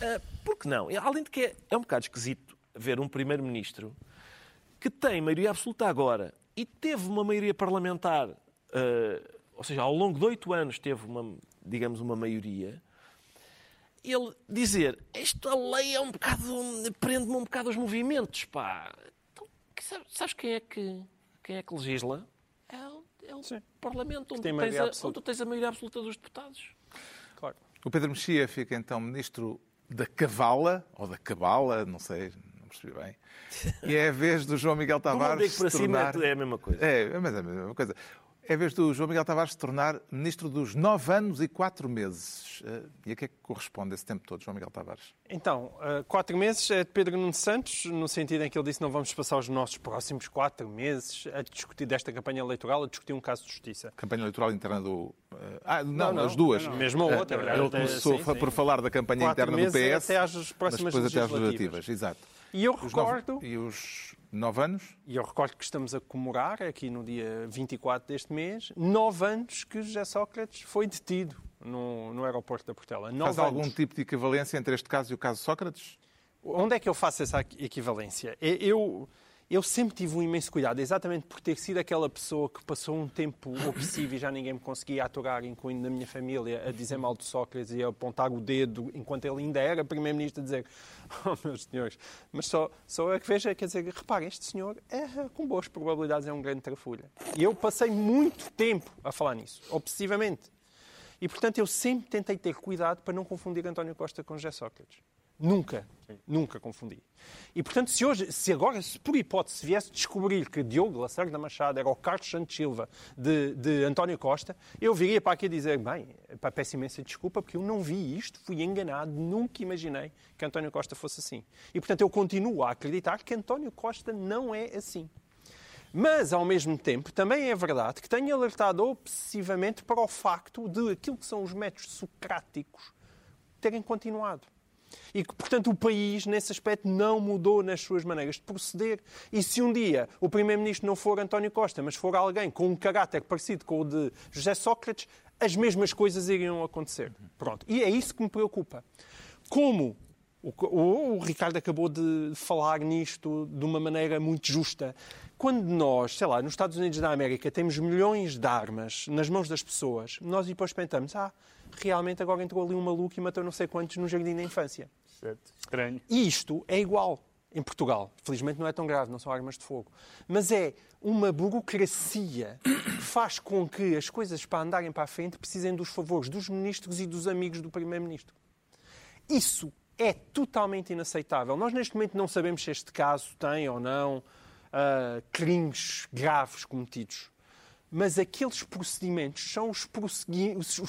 Ah, por que não? Além de que é, é um bocado esquisito ver um primeiro-ministro que tem maioria absoluta agora e teve uma maioria parlamentar, eh, ou seja, ao longo de oito anos teve uma, digamos, uma maioria, ele dizer esta lei é um bocado, prende-me um bocado os movimentos, pá. Então, sabes quem é que, quem é que legisla? É o, é o Sim. Parlamento, onde tens a, absoluta. onde tu tens a maioria absoluta dos deputados. Claro. O Pedro Mexia fica então ministro da Cavala, ou da Cabala, não sei, percebi bem. E é a vez do João Miguel Do Tavares se para cima é tornar... tudo- é a mesma coisa. É, mas é a mesma coisa. É a vez do João Miguel Tavares se tornar ministro dos nove anos e quatro meses. Eh, E a que é que corresponde esse tempo todo, João Miguel Tavares? Então, uh, quatro meses é de Pedro Nuno Santos, no sentido em que ele disse não vamos passar os nossos próximos quatro meses a discutir desta campanha eleitoral, a discutir um caso de justiça. Campanha eleitoral interna do. eh, ah, não, não, as duas. não, mesmo a outra, Eh, verdade. Ele começou Sim, sim. por falar da campanha Quatro interna do PS. até às mas próximas depois até às legislativas. Exato. E eu Os nove- recordo, E os nove anos? e eu recordo que estamos a comemorar, aqui no dia 24 deste mês, nove anos que José Sócrates foi detido no, no aeroporto da Portela. Nove Faz algum anos. tipo de equivalência entre este caso e o caso Sócrates? Onde é que eu faço essa equi- equivalência? Eu, eu sempre tive um imenso cuidado, exatamente por ter sido aquela pessoa que passou um tempo obsessivo e já ninguém me conseguia aturar, incluindo na minha família, a dizer mal de Sócrates e a apontar o dedo enquanto ele ainda era primeiro-ministro, a dizer: Oh, meus senhores, mas só, só é que veja, quer dizer, reparem, este senhor é, com boas probabilidades, é um grande trafulha. E eu passei muito tempo a falar nisso, obsessivamente. E, portanto, eu sempre tentei ter cuidado para não confundir António Costa com José Sócrates. Nunca, nunca confundi. E, portanto, se hoje, se agora, se por hipótese viesse descobrir que Diogo Lacerda Machado era o Carlos Santos Silva de, de António Costa, eu viria para aqui dizer, bem, peço imensa desculpa porque eu não vi isto, fui enganado, nunca imaginei que António Costa fosse assim. E, portanto, eu continuo a acreditar que António Costa não é assim. Mas, ao mesmo tempo, também é verdade que tenho alertado obsessivamente para o facto de aquilo que são os métodos socráticos terem continuado. E que, portanto, o país, nesse aspecto, não mudou nas suas maneiras de proceder. E se um dia o Primeiro-Ministro não for António Costa, mas for alguém com um caráter parecido com o de José Sócrates, as mesmas coisas iriam acontecer. Pronto. E é isso que me preocupa. Como o, o- o Ricardo acabou de falar nisto de uma maneira muito justa. Quando nós, sei lá, nos Estados Unidos da América temos milhões de armas nas mãos das pessoas, nós depois pensamos, ah, realmente agora entrou ali um maluco e matou não sei quantos no jardim da infância. Certo. Estranho. E isto é igual em Portugal. Felizmente não é tão grave, não são armas de fogo. Mas é uma burocracia que faz com que as coisas para andarem para a frente precisem dos favores dos ministros e dos amigos do primeiro-ministro. Isso é totalmente inaceitável. Nós, neste momento, não sabemos se este caso tem ou não ah, crimes graves cometidos. Mas aqueles procedimentos são os,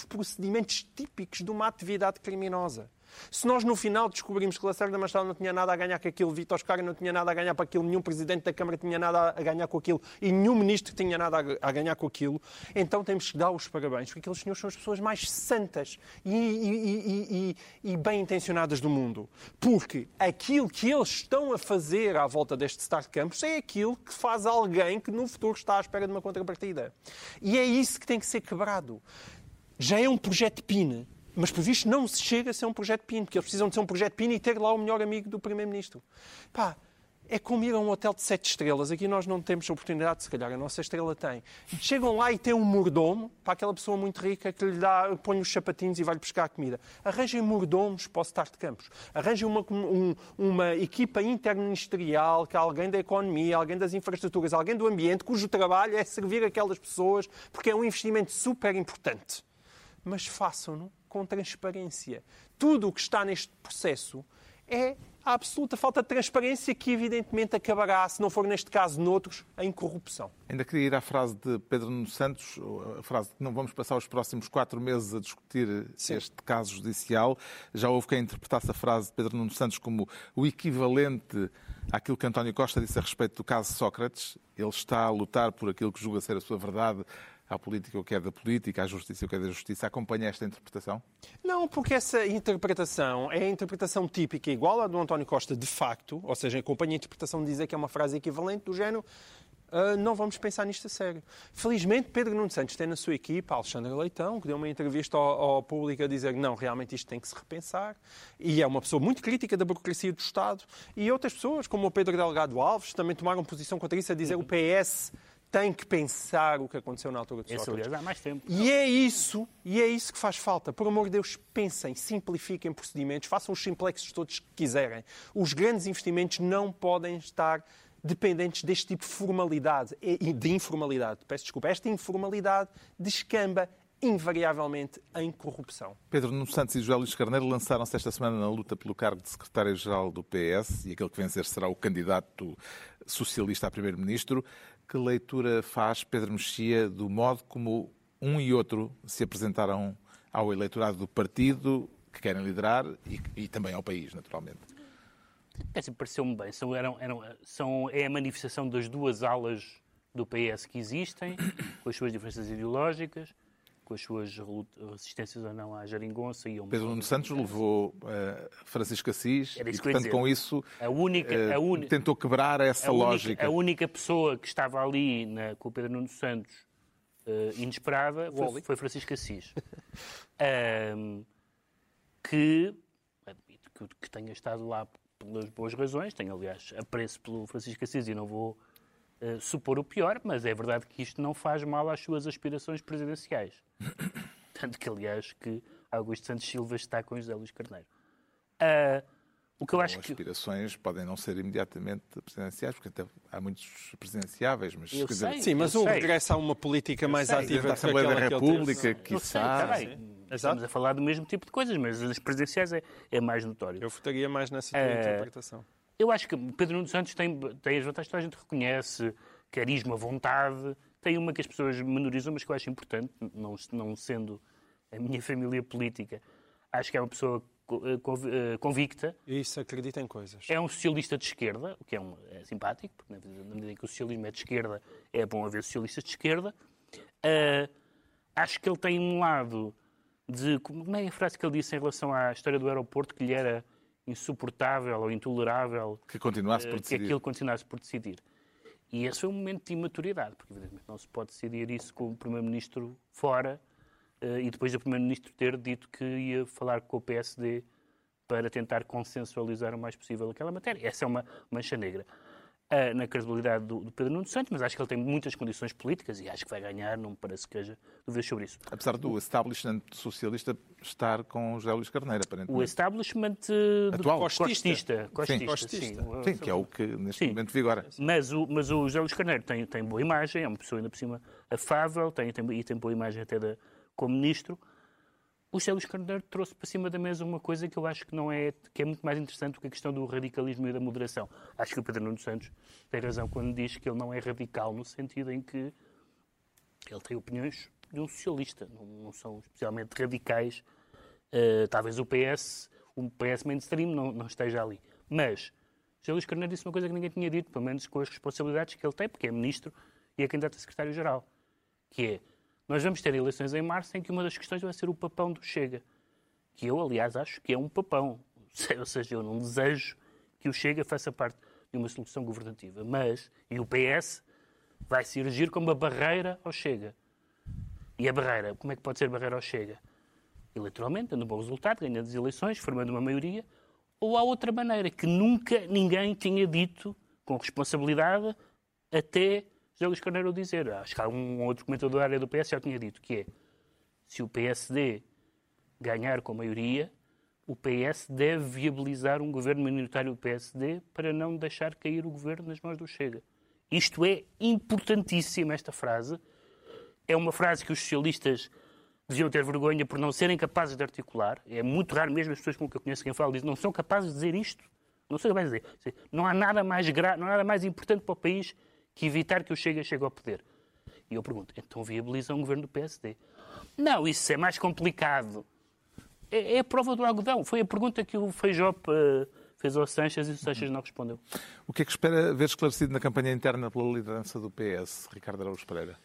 procedimentos típicos de uma atividade criminosa. Se nós no final descobrimos que Lacerda Machado não tinha nada a ganhar com aquilo, Vitor Oscar não tinha nada a ganhar para aquilo, nenhum presidente da Câmara tinha nada a ganhar com aquilo e nenhum ministro tinha nada a ganhar com aquilo, então temos que dar os parabéns, porque aqueles senhores são as pessoas mais santas e, e- e- e- bem intencionadas do mundo. Porque aquilo que eles estão a fazer à volta deste Start Campus é aquilo que faz alguém que no futuro está à espera de uma contrapartida. E é isso que tem que ser quebrado já é um projeto PIN, mas por visto não se chega a ser um projeto PIN, porque eles precisam de ser um projeto PIN e ter lá o melhor amigo do Primeiro-Ministro. Pá, é como ir a um hotel de sete estrelas. Aqui nós não temos a oportunidade, se calhar a nossa estrela tem. Chegam lá e tem um mordomo para aquela pessoa muito rica que lhe dá, põe os sapatinhos e vai-lhe buscar a comida. Arranjem mordomos para o Start de Campos. Arranjem uma, um, uma equipa interministerial, que alguém da economia, alguém das infraestruturas, alguém do ambiente, cujo trabalho é servir aquelas pessoas, porque é um investimento super importante. Mas façam-no com transparência. Tudo o que está neste processo é a absoluta falta de transparência que, evidentemente, acabará, se não for neste caso, noutros, em corrupção. Ainda queria ir à frase de Pedro Nuno Santos, a frase de que não vamos passar os próximos quatro meses a discutir Sim. este caso judicial. Já houve quem interpretasse a frase de Pedro Nuno Santos como o equivalente àquilo que António Costa disse a respeito do caso Sócrates. Ele está a lutar por aquilo que julga ser a sua verdade à política o que é da política, à justiça o que é da justiça. Acompanha esta interpretação? Não, porque essa interpretação é a interpretação típica, igual à do António Costa, de facto, ou seja, acompanha a interpretação de dizer que é uma frase equivalente do género Uh, não vamos pensar nisto a sério. Felizmente, Pedro Nuno Santos tem na sua equipa Alexandre Leitão, que deu uma entrevista ao, ao público a dizer que não, realmente isto tem que se repensar. E é uma pessoa muito crítica da burocracia do Estado. E outras pessoas, como o Pedro Delgado Alves, também tomaram posição contra isso, a dizer que o PS tem que pensar o que aconteceu na altura de Sócrates. Esse, aliás, há mais tempo. E é isso, e é isso que faz falta. Por amor de Deus, pensem, simplifiquem procedimentos, façam os simplexes todos que quiserem. Os grandes investimentos não podem estar dependentes deste tipo de formalidade, de informalidade. Peço desculpa. Esta informalidade descamba invariavelmente em corrupção. Pedro Nuno Santos e José Luís Carneiro lançaram-se esta semana na luta pelo cargo de secretário-geral do PS e aquele que vencer será o candidato socialista a primeiro-ministro. Que leitura faz Pedro Mexia do modo como um e outro se apresentaram ao eleitorado do partido que querem liderar e, e também ao país, naturalmente? É, pareceu-me bem. São, eram, eram, são, é a manifestação das duas alas do PS que existem, com as suas diferenças ideológicas, com as suas resistências ou não à geringonça. E Pedro Nuno Santos levou uh, Francisco Assis e, portanto, com isso a única, a uh, tentou quebrar essa a lógica. a única pessoa que estava ali na, com o Pedro Nuno Santos uh, inesperada foi, foi, Francisco Assis. que, que, que tenha estado lá pelas boas razões, tenho, aliás, apreço pelo Francisco Assis e não vou uh, supor o pior, mas é verdade que isto não faz mal às suas aspirações presidenciais. Tanto que, aliás, que Augusto Santos Silva está com José Luís Carneiro. Uh, o que eu acho que... aspirações podem não ser imediatamente presidenciais, porque até há muitos presidenciáveis, mas... Eu sei, sim, mas um regressa a uma política mais sei, ativa da Assembleia da República, que sabe... Estamos a falar do mesmo tipo de coisas, mas as presidenciais é, é mais notório. Eu votaria mais nessa tua uh, interpretação. Eu acho que Pedro Nuno Santos tem, tem as vantagens que a gente reconhece, carisma, vontade. Tem uma que as pessoas menorizam, mas que eu acho importante, não, não sendo a minha família política. Acho que é uma pessoa eh, eh, convicta. Isso, acredita em coisas. É um socialista de esquerda, o que é, um, é simpático, porque na medida em que o socialismo é de esquerda, é bom haver socialistas de esquerda. Uh, acho que ele tem um lado de. Como é a frase que ele disse em relação à história do aeroporto, que lhe era insuportável ou intolerável que continuasse por decidir. que aquilo continuasse por decidir. E esse foi um momento de imaturidade, porque evidentemente não se pode decidir isso com o Primeiro-Ministro fora uh, e depois do Primeiro-Ministro ter dito que ia falar com o PSD para tentar consensualizar o mais possível aquela matéria. Essa é uma mancha negra uh, na credibilidade do, do, Pedro Nuno Santos, mas acho que ele tem muitas condições políticas e acho que vai ganhar, não me parece que haja dúvidas sobre isso. Apesar do establishment socialista estar com José Luís Carneiro, aparentemente. O establishment uh, Atual. Costista. Costista, sim. Costista. Sim. sim, que é o que neste sim. momento vigora. Mas o, mas o José Luís Carneiro tem, tem boa imagem, é uma pessoa ainda por cima afável, tem, tem, e tem boa imagem até da, como ministro o Luís Carneiro trouxe para cima da mesa uma coisa que eu acho que não é que é muito mais interessante do que a questão do radicalismo e da moderação. Acho que o Pedro Nuno Santos tem razão quando diz que ele não é radical no sentido em que ele tem opiniões de um socialista, não, não são especialmente radicais. Uh, talvez o PS, o PS mainstream não, não esteja ali. Mas José Luís Carneiro disse uma coisa que ninguém tinha dito, pelo menos com as responsabilidades que ele tem, porque é ministro e é candidato a secretário-geral, que é nós vamos ter eleições em março em que uma das questões vai ser o papão do Chega. Que eu, aliás, acho que é um papão. Ou seja, eu não desejo que o Chega faça parte de uma solução governativa. Mas, e o PS vai se erigir como uma barreira ao Chega. E a barreira, como é que pode ser barreira ao Chega? Eleitoralmente, dando um bom resultado, ganhando as eleições, formando uma maioria. Ou há outra maneira, que nunca ninguém tinha dito com responsabilidade até José Luís Carneiro o dizer. Acho que há um outro comentador da área do PS já tinha dito que é se o PSD ganhar com maioria, o PS deve viabilizar um governo minoritário do PSD para não deixar cair o governo nas mãos do Chega. Isto é importantíssimo, esta frase. É uma frase que os socialistas deviam ter vergonha por não serem capazes de articular. É muito raro mesmo as pessoas com que eu conheço quem fala dizem não são capazes de dizer isto. Não são capazes de dizer. Não há nada mais grave, não há nada mais importante para o país que evitar que o Chega chegue ao poder. E eu pergunto, então viabiliza um governo do PSD? Não, isso é mais complicado. É, é a prova do algodão. Foi a pergunta que o Feijó uh, fez ao Sanches e o Sanches não respondeu. O que é que espera ver esclarecido na campanha interna pela liderança do PS, Ricardo Araújo Pereira?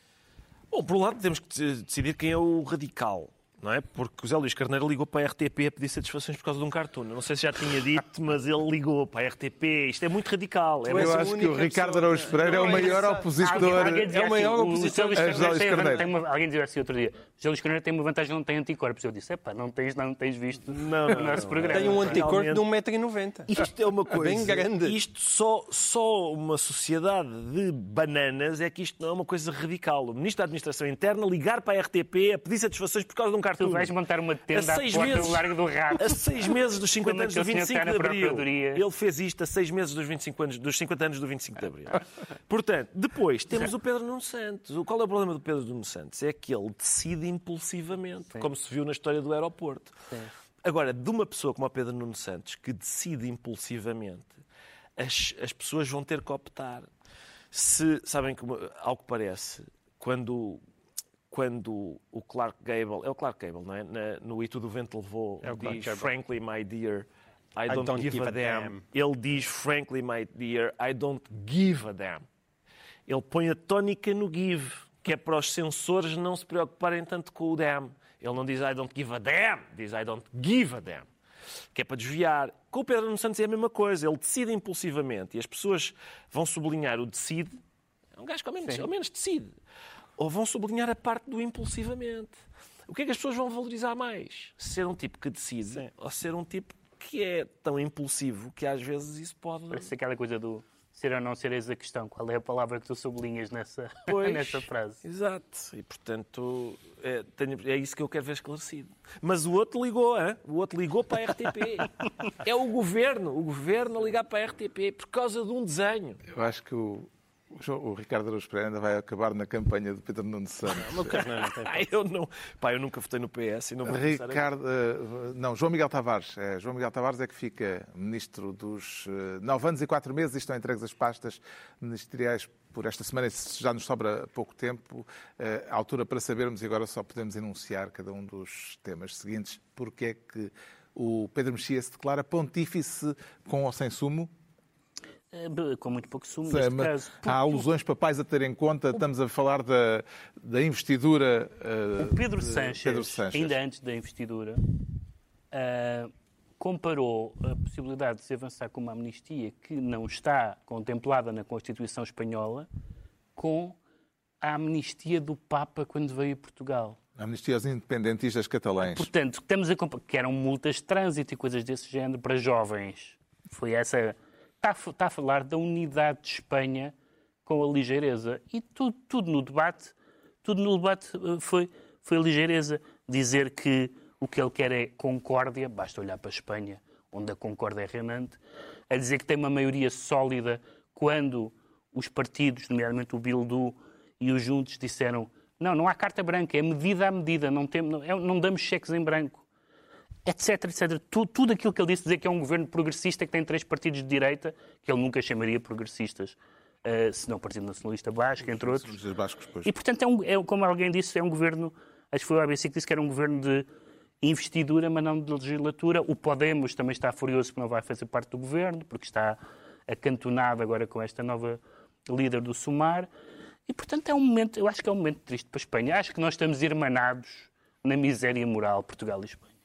Bom, por um lado temos que decidir quem é o radical não é? Porque o José Luís Carneiro ligou para a RTP a pedir satisfações por causa de um cartoon. Não sei se já tinha dito, mas ele ligou para a RTP. Isto é muito radical. É Eu acho que o Ricardo Araújo Pereira é o maior opositor. Alguém, alguém é o maior assim, opositor a José Luís Carneiro. Alguém dizia assim outro dia: Luís Carneiro tem uma vantagem, não tem anticorpos. Eu disse: epá, não tens, não tens visto não, não, o nosso não, programa. Tem um anticorpo de 1,90m. Isto é uma coisa. Bem grande. Isto só, só uma sociedade de bananas é que isto não é uma coisa radical. O Ministro da Administração Interna ligar para a RTP a pedir satisfações por causa de um cartoon. Tu vais montar uma tenda a seis à porta meses, do Largo do Rato. A seis meses dos 50 anos do 25 de Abril. Ele fez isto a seis meses dos, 25 anos, dos 50 anos do 25 de Abril. Portanto, depois temos o Pedro Nuno Santos. Qual é o problema do Pedro Nuno Santos? É que ele decide impulsivamente, Sim. como se viu na história do aeroporto. Sim. Agora, de uma pessoa como o Pedro Nuno Santos, que decide impulsivamente, as, as pessoas vão ter que optar. Se, sabem, como, ao que parece, quando quando o Clark Gable, é o Clark Gable, não é? Na, no E Tudo o Vento Levou, é diz Frankly, my dear, I, I don't, don't, give, give a, damn. damn. Ele diz Frankly, my dear, I don't give a damn. Ele põe a tónica no give, que é para os sensores não se preocuparem tanto com o damn. Ele não diz I don't give a damn, diz I don't give a damn. Que é para desviar. Com o Pedro Nuno Santos é a mesma coisa. Ele decide impulsivamente e as pessoas vão sublinhar o decide. É um gajo que ao menos, ao menos decide ou vão sublinhar a parte do impulsivamente. O que é que as pessoas vão valorizar mais? Ser um tipo que decide Sim. ou ser um tipo que é tão impulsivo que às vezes isso pode. Parece aquela coisa do ser ou não ser eis a questão. Qual é a palavra que tu sublinhas nessa, pois, nessa frase? Exato. E portanto é, tenho, é, isso que eu quero ver esclarecido. Mas o outro ligou, hein? o outro ligou para a RTP. é o governo, o governo a ligar para a RTP por causa de um desenho. Eu acho que o, o Ricardo Araújo Pereira ainda vai acabar na campanha de Pedro Nuno Santos. Não, não, não tem eu não, pá, eu nunca votei no PS e não vou Ricardo, uh, não, João Miguel Tavares. É, João Miguel Tavares é que fica ministro dos uh, nove anos e quatro meses e estão entregues as pastas ministeriais por esta semana. Já nos sobra pouco tempo, uh, a altura para sabermos e agora só podemos enunciar cada um dos temas seguintes. Porque é que o Pedro Mexia se declara pontífice com ou sem sumo? Eh, com muito pouco sumo, neste caso. Há alusões papais a ter em conta, estamos a falar da, da investidura uh, o Pedro Sanches, Pedro Sanches, ainda antes da investidura, uh, comparou a possibilidade de se avançar com uma amnistia que não está contemplada na Constituição Espanhola com a amnistia do Papa quando veio a Portugal. A amnistia aos independentistas catalães. Portanto, estamos a que eram multas de trânsito e coisas desse género para jovens. Foi essa está, está a falar da unidade de Espanha com a ligeireza. E tudo, tudo no debate, tudo no debate eh, foi, foi ligeireza. Dizer que o que ele quer é concórdia, basta olhar para a Espanha, onde a concórdia é reinante, a dizer que tem uma maioria sólida quando os partidos, nomeadamente o Bildu e os Juntos, disseram não, não há carta branca, é medida a medida, não, tem, não, é, não damos cheques em branco etc, etc. Tudo, tudo aquilo que ele disse, dizer que é um governo progressista que tem três partidos de direita, que ele nunca chamaria progressistas, uh, se não o Partido Nacionalista Basco, entre outros. Bascos, e, portanto, é, um, é, como alguém disse, é um governo, acho que foi o ABC que disse que era um governo de investidura, mas não de legislatura. O Podemos também está furioso que não vai fazer parte do governo, porque está acantonado agora com esta nova líder do Sumar. E, portanto, é um momento, eu acho que é um momento triste para a Espanha. Acho que nós estamos irmanados na miséria moral, Portugal e Espanha.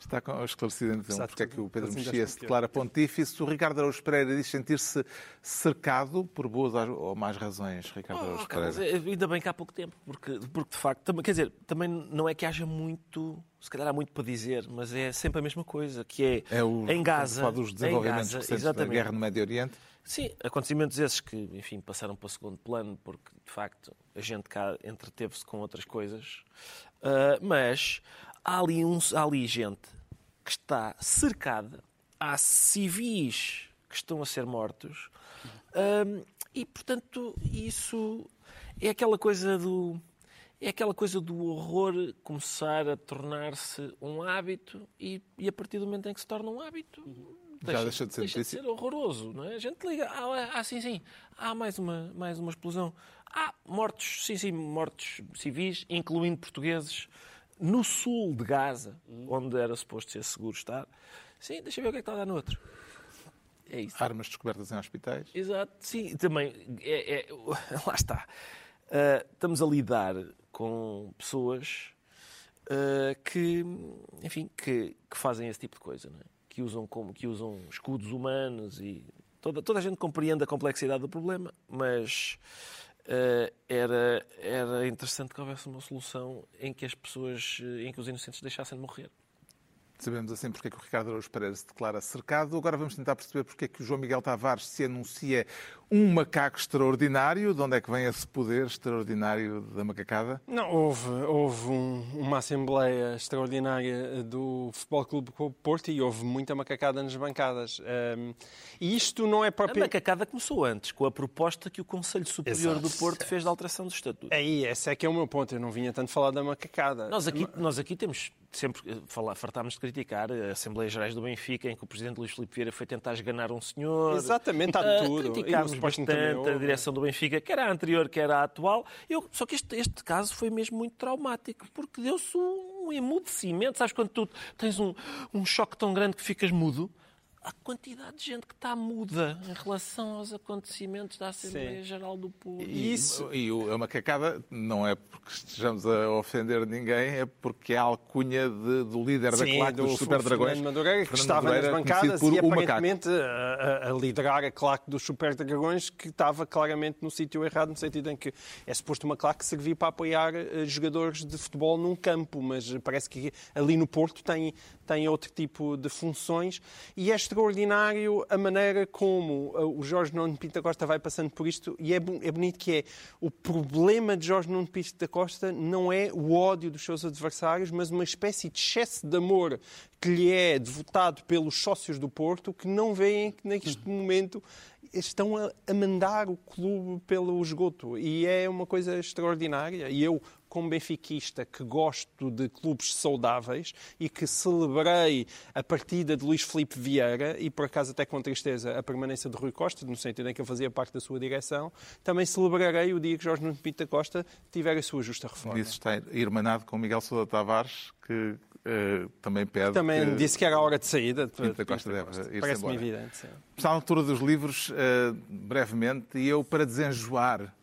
Está esclarecido então Exato. porque é que o Pedro Assim Mexia se declara pontífice. O Ricardo Araújo Pereira diz sentir-se cercado por boas ou más razões, Ricardo Oh, Araújo Pereira. é- ainda bem que há pouco tempo, porque, porque de facto, também, quer dizer, também não é que haja muito, se calhar há muito para dizer, mas é sempre a mesma coisa, que é, É o em Gaza, dos em desenvolvimentos Gaza, recentes da exatamente. guerra no Médio Oriente. Sim, acontecimentos esses que, enfim, passaram para o segundo plano, porque de facto a gente cá entreteve-se com outras coisas. Ah, mas há ali, uns, há ali gente que está cercada, há civis que estão a ser mortos, ah, e portanto isso é aquela coisa do. É aquela coisa do horror começar a tornar-se um hábito e, e a partir do momento em que se torna um hábito, Já deixa de ser notícia. ser horroroso, não é? A gente liga, ah, ah, sim, sim, há mais uma, mais uma explosão. Há mortos, sim, sim, mortos civis, incluindo portugueses, no sul de Gaza, onde era suposto ser seguro estar. Sim, deixa eu ver o que é que está a dar no outro. É isso. Armas descobertas em hospitais. Exato, sim, também, é, é- lá está. Ah, estamos a lidar com pessoas ah, que, enfim, que, que fazem esse tipo de coisa, não é? que usam como que usam escudos humanos e toda, toda a gente compreende a complexidade do problema, mas era, era interessante que houvesse uma solução em que as pessoas, eh, em que os inocentes deixassem de morrer. Sabemos assim porque é que o Ricardo Araújo Pereira se declara cercado. Agora vamos tentar perceber porque é que o João Miguel Tavares se anuncia um macaco extraordinário. De onde é que vem esse poder extraordinário da macacada? Não, houve, houve um- uma assembleia extraordinária do Futebol Clube do Porto e houve muita macacada nas bancadas. Ahm, e isto não é A próprio... macacada começou antes, com a proposta que o Conselho Superior Exato. do Porto fez da alteração do Estatuto. Aí, esse é que é o meu ponto. Eu não vinha tanto falar da macacada. Nós aqui, nós aqui temos sempre eh, falar, fartámos de criticar a Assembleias Gerais do Benfica, em que o Presidente Luís Filipe Vieira foi tentar esganar um senhor. Exatamente, há Ah, de tudo. Criticámos bastante a direção do Benfica, quer a anterior, quer a atual. Eu, só que este, este caso foi mesmo muito traumático, porque deu-se um emudecimento. Sabes quando tu tens um, um choque tão grande que ficas mudo? A quantidade de gente que está muda em relação aos acontecimentos da Assembleia Sim. Geral do Povo. E, Isso. e o- a macacada não é porque estejamos a ofender ninguém, é porque é a alcunha de- do líder da Sim, claque do dos Super Dragões. Fernando Madureira, que Fernando estava Madureira, nas bancadas e aparentemente a, a- a liderar a claque dos Super Dragões, que estava claramente no sítio errado, no sentido em que é suposto uma claque que servia para apoiar eh, jogadores de futebol num campo, mas parece que ali no Porto tem, tem outro tipo de funções e é extraordinário a maneira como eh, o Jorge Nuno Pinto da Costa vai passando por isto e é, é bonito que é o problema de Jorge Nuno Pinto da Costa não é o ódio dos seus adversários, mas uma espécie de excesso de amor que lhe é devotado pelos sócios do Porto que não veem que neste momento estão a, a mandar o clube pelo esgoto. E é uma coisa extraordinária. E eu como benfiquista que gosto de clubes saudáveis e que celebrei a partida de Luís Filipe Vieira e por acaso até com tristeza a permanência de Rui Costa, no sentido em que eu fazia parte da sua direção, também celebrarei o dia que Jorge Nuno Pinto da Costa tiver a sua justa reforma. Isso está irmanado com Miguel Sousa Tavares, que eh, também pede. Também que... disse que era a hora de saída. de Pinto da Pinto Costa deve Parece-me evidente. sim. Está à altura dos livros, eh, brevemente, e eu, para desenjoar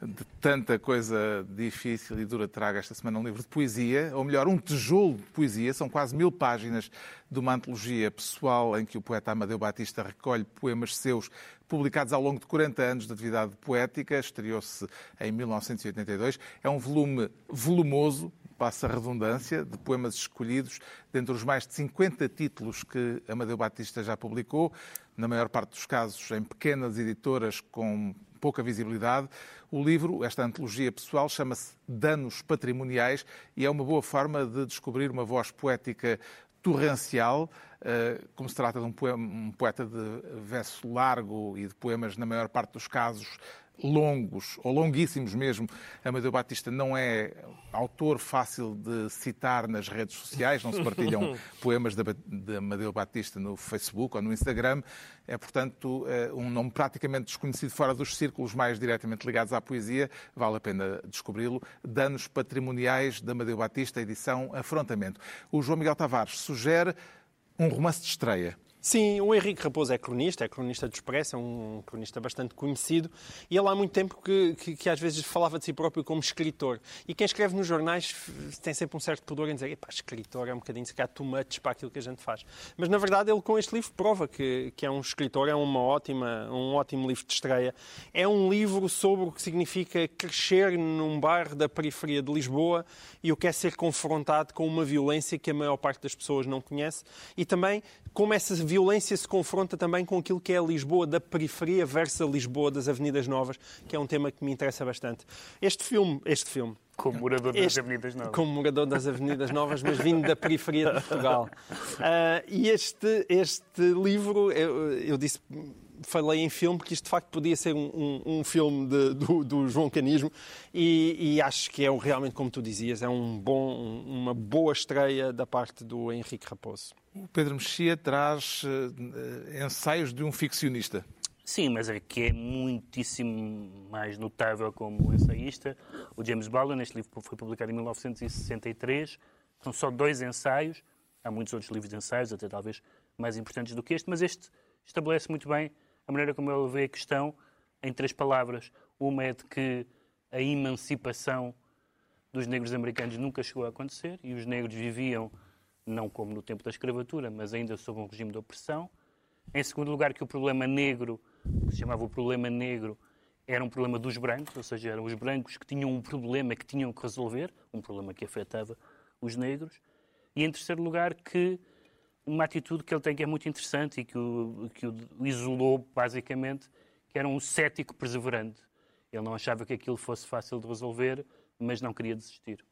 de tanta coisa difícil e dura, trago esta semana um livro de poesia, ou melhor, um tijolo de poesia, são quase mil páginas de uma antologia pessoal em que o poeta Amadeu Batista recolhe poemas seus publicados ao longo de 40 anos de atividade poética, estreou-se em 1982. É um volume volumoso, passa a redundância, de poemas escolhidos dentre os mais de 50 títulos que Amadeu Batista já publicou, na maior parte dos casos em pequenas editoras com pouca visibilidade. O livro, esta antologia pessoal, chama-se Danos Patrimoniais e é uma boa forma de descobrir uma voz poética torrencial, eh, como se trata de um, um poeta de verso largo e de poemas, na maior parte dos casos, longos, ou longuíssimos mesmo. Amadeu Batista não é autor fácil de citar nas redes sociais, não se partilham poemas de de Amadeu Batista no Facebook ou no Instagram. É, portanto, eh, um nome praticamente desconhecido fora dos círculos mais diretamente ligados à poesia. Vale a pena descobri-lo. Danos Patrimoniais de Amadeu Batista, edição Afrontamento. O João Miguel Tavares sugere um romance de estreia. Sim, o Henrique Raposo é cronista, é cronista do Expresso, é um cronista bastante conhecido e ele há muito tempo que, que, que, às vezes falava de si próprio como escritor. E quem escreve nos jornais tem sempre um certo pudor em dizer pá, escritor é um bocadinho se calhar too much para aquilo que a gente faz. Mas na verdade ele com este livro prova que, que é um escritor, é uma ótima, um ótimo livro de estreia. É um livro sobre o que significa crescer num bairro da periferia de Lisboa e o que é ser confrontado com uma violência que a maior parte das pessoas não conhece e também como essa violência se confronta também com aquilo que é a Lisboa da periferia versus a Lisboa das Avenidas Novas, que é um tema que me interessa bastante. Este filme, este filme, como morador das este, Avenidas Novas. Como morador das Avenidas Novas, mas vindo da periferia de Portugal. Uh, e este, este livro, eu, eu disse falei em filme, porque isto de facto podia ser um, um, um filme de, do, do, João Canismo e, e, acho que é realmente, como tu dizias, é um bom, uma boa estreia da parte do Henrique Raposo. O Pedro Mexia traz uh, ensaios de um ficcionista. Sim, mas é que é muitíssimo mais notável como ensaísta. O James Baldwin, este livro foi publicado em 1963, são só dois ensaios, há muitos outros livros de ensaios, até talvez mais importantes do que este, mas este estabelece muito bem a maneira como ele vê a questão em três palavras. Uma é de que a emancipação dos negros americanos nunca chegou a acontecer e os negros viviam, não como no tempo da escravatura, mas ainda sob um regime de opressão. Em segundo lugar, que o problema negro, que se chamava o problema negro, era um problema dos brancos, ou seja, eram os brancos que tinham um problema que tinham que resolver, um problema que afetava os negros. E em terceiro lugar, que uma atitude que ele tem que é muito interessante e que o, que o isolou, basicamente, que era um cético perseverante. Ele não achava que aquilo fosse fácil de resolver, mas não queria desistir.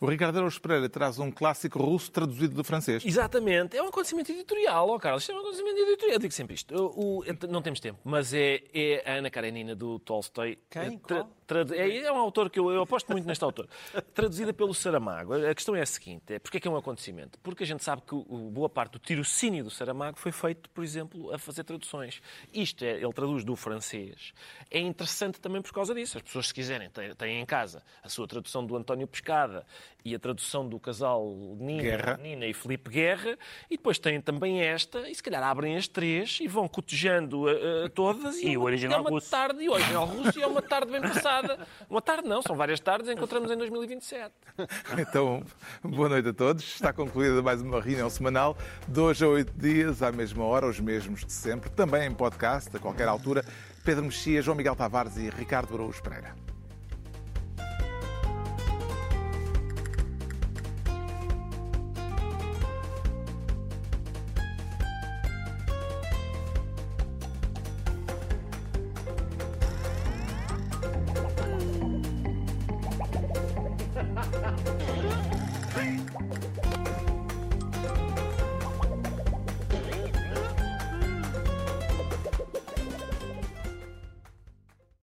O Ricardo Araújo Pereira traz um clássico russo traduzido do francês. Exatamente. É um acontecimento editorial, ó oh, Carlos. É um acontecimento editorial. Eu digo sempre isto. O, o, não temos tempo, mas é, é a Ana Karenina do Tolstói. Quem? Tra, é, é, um autor que eu, eu aposto muito neste autor. Traduzida pelo Saramago. A questão é a seguinte: é, porque é que é um acontecimento? Porque a gente sabe que boa parte do tirocínio do Saramago foi feito, por exemplo, a fazer traduções. Isto é, ele traduz do francês. É interessante também por causa disso. As pessoas, se quiserem, têm, em casa a sua tradução do António Pescada e a tradução do casal Nina, Nina, e Felipe Guerra, e depois têm também esta, e se calhar abrem as três e vão cotejando uh, todas. E, e é o original é uma russo. tarde, e o original russo, e é uma tarde bem passada. Uma tarde não, são várias tardes, encontramos em 2027. Então, boa noite a todos. Está concluída mais uma reunião semanal, dois a oito dias, à mesma hora, os mesmos de sempre, também em podcast, a qualquer altura. Pedro Mexia, João Miguel Tavares e Ricardo Araújo Pereira.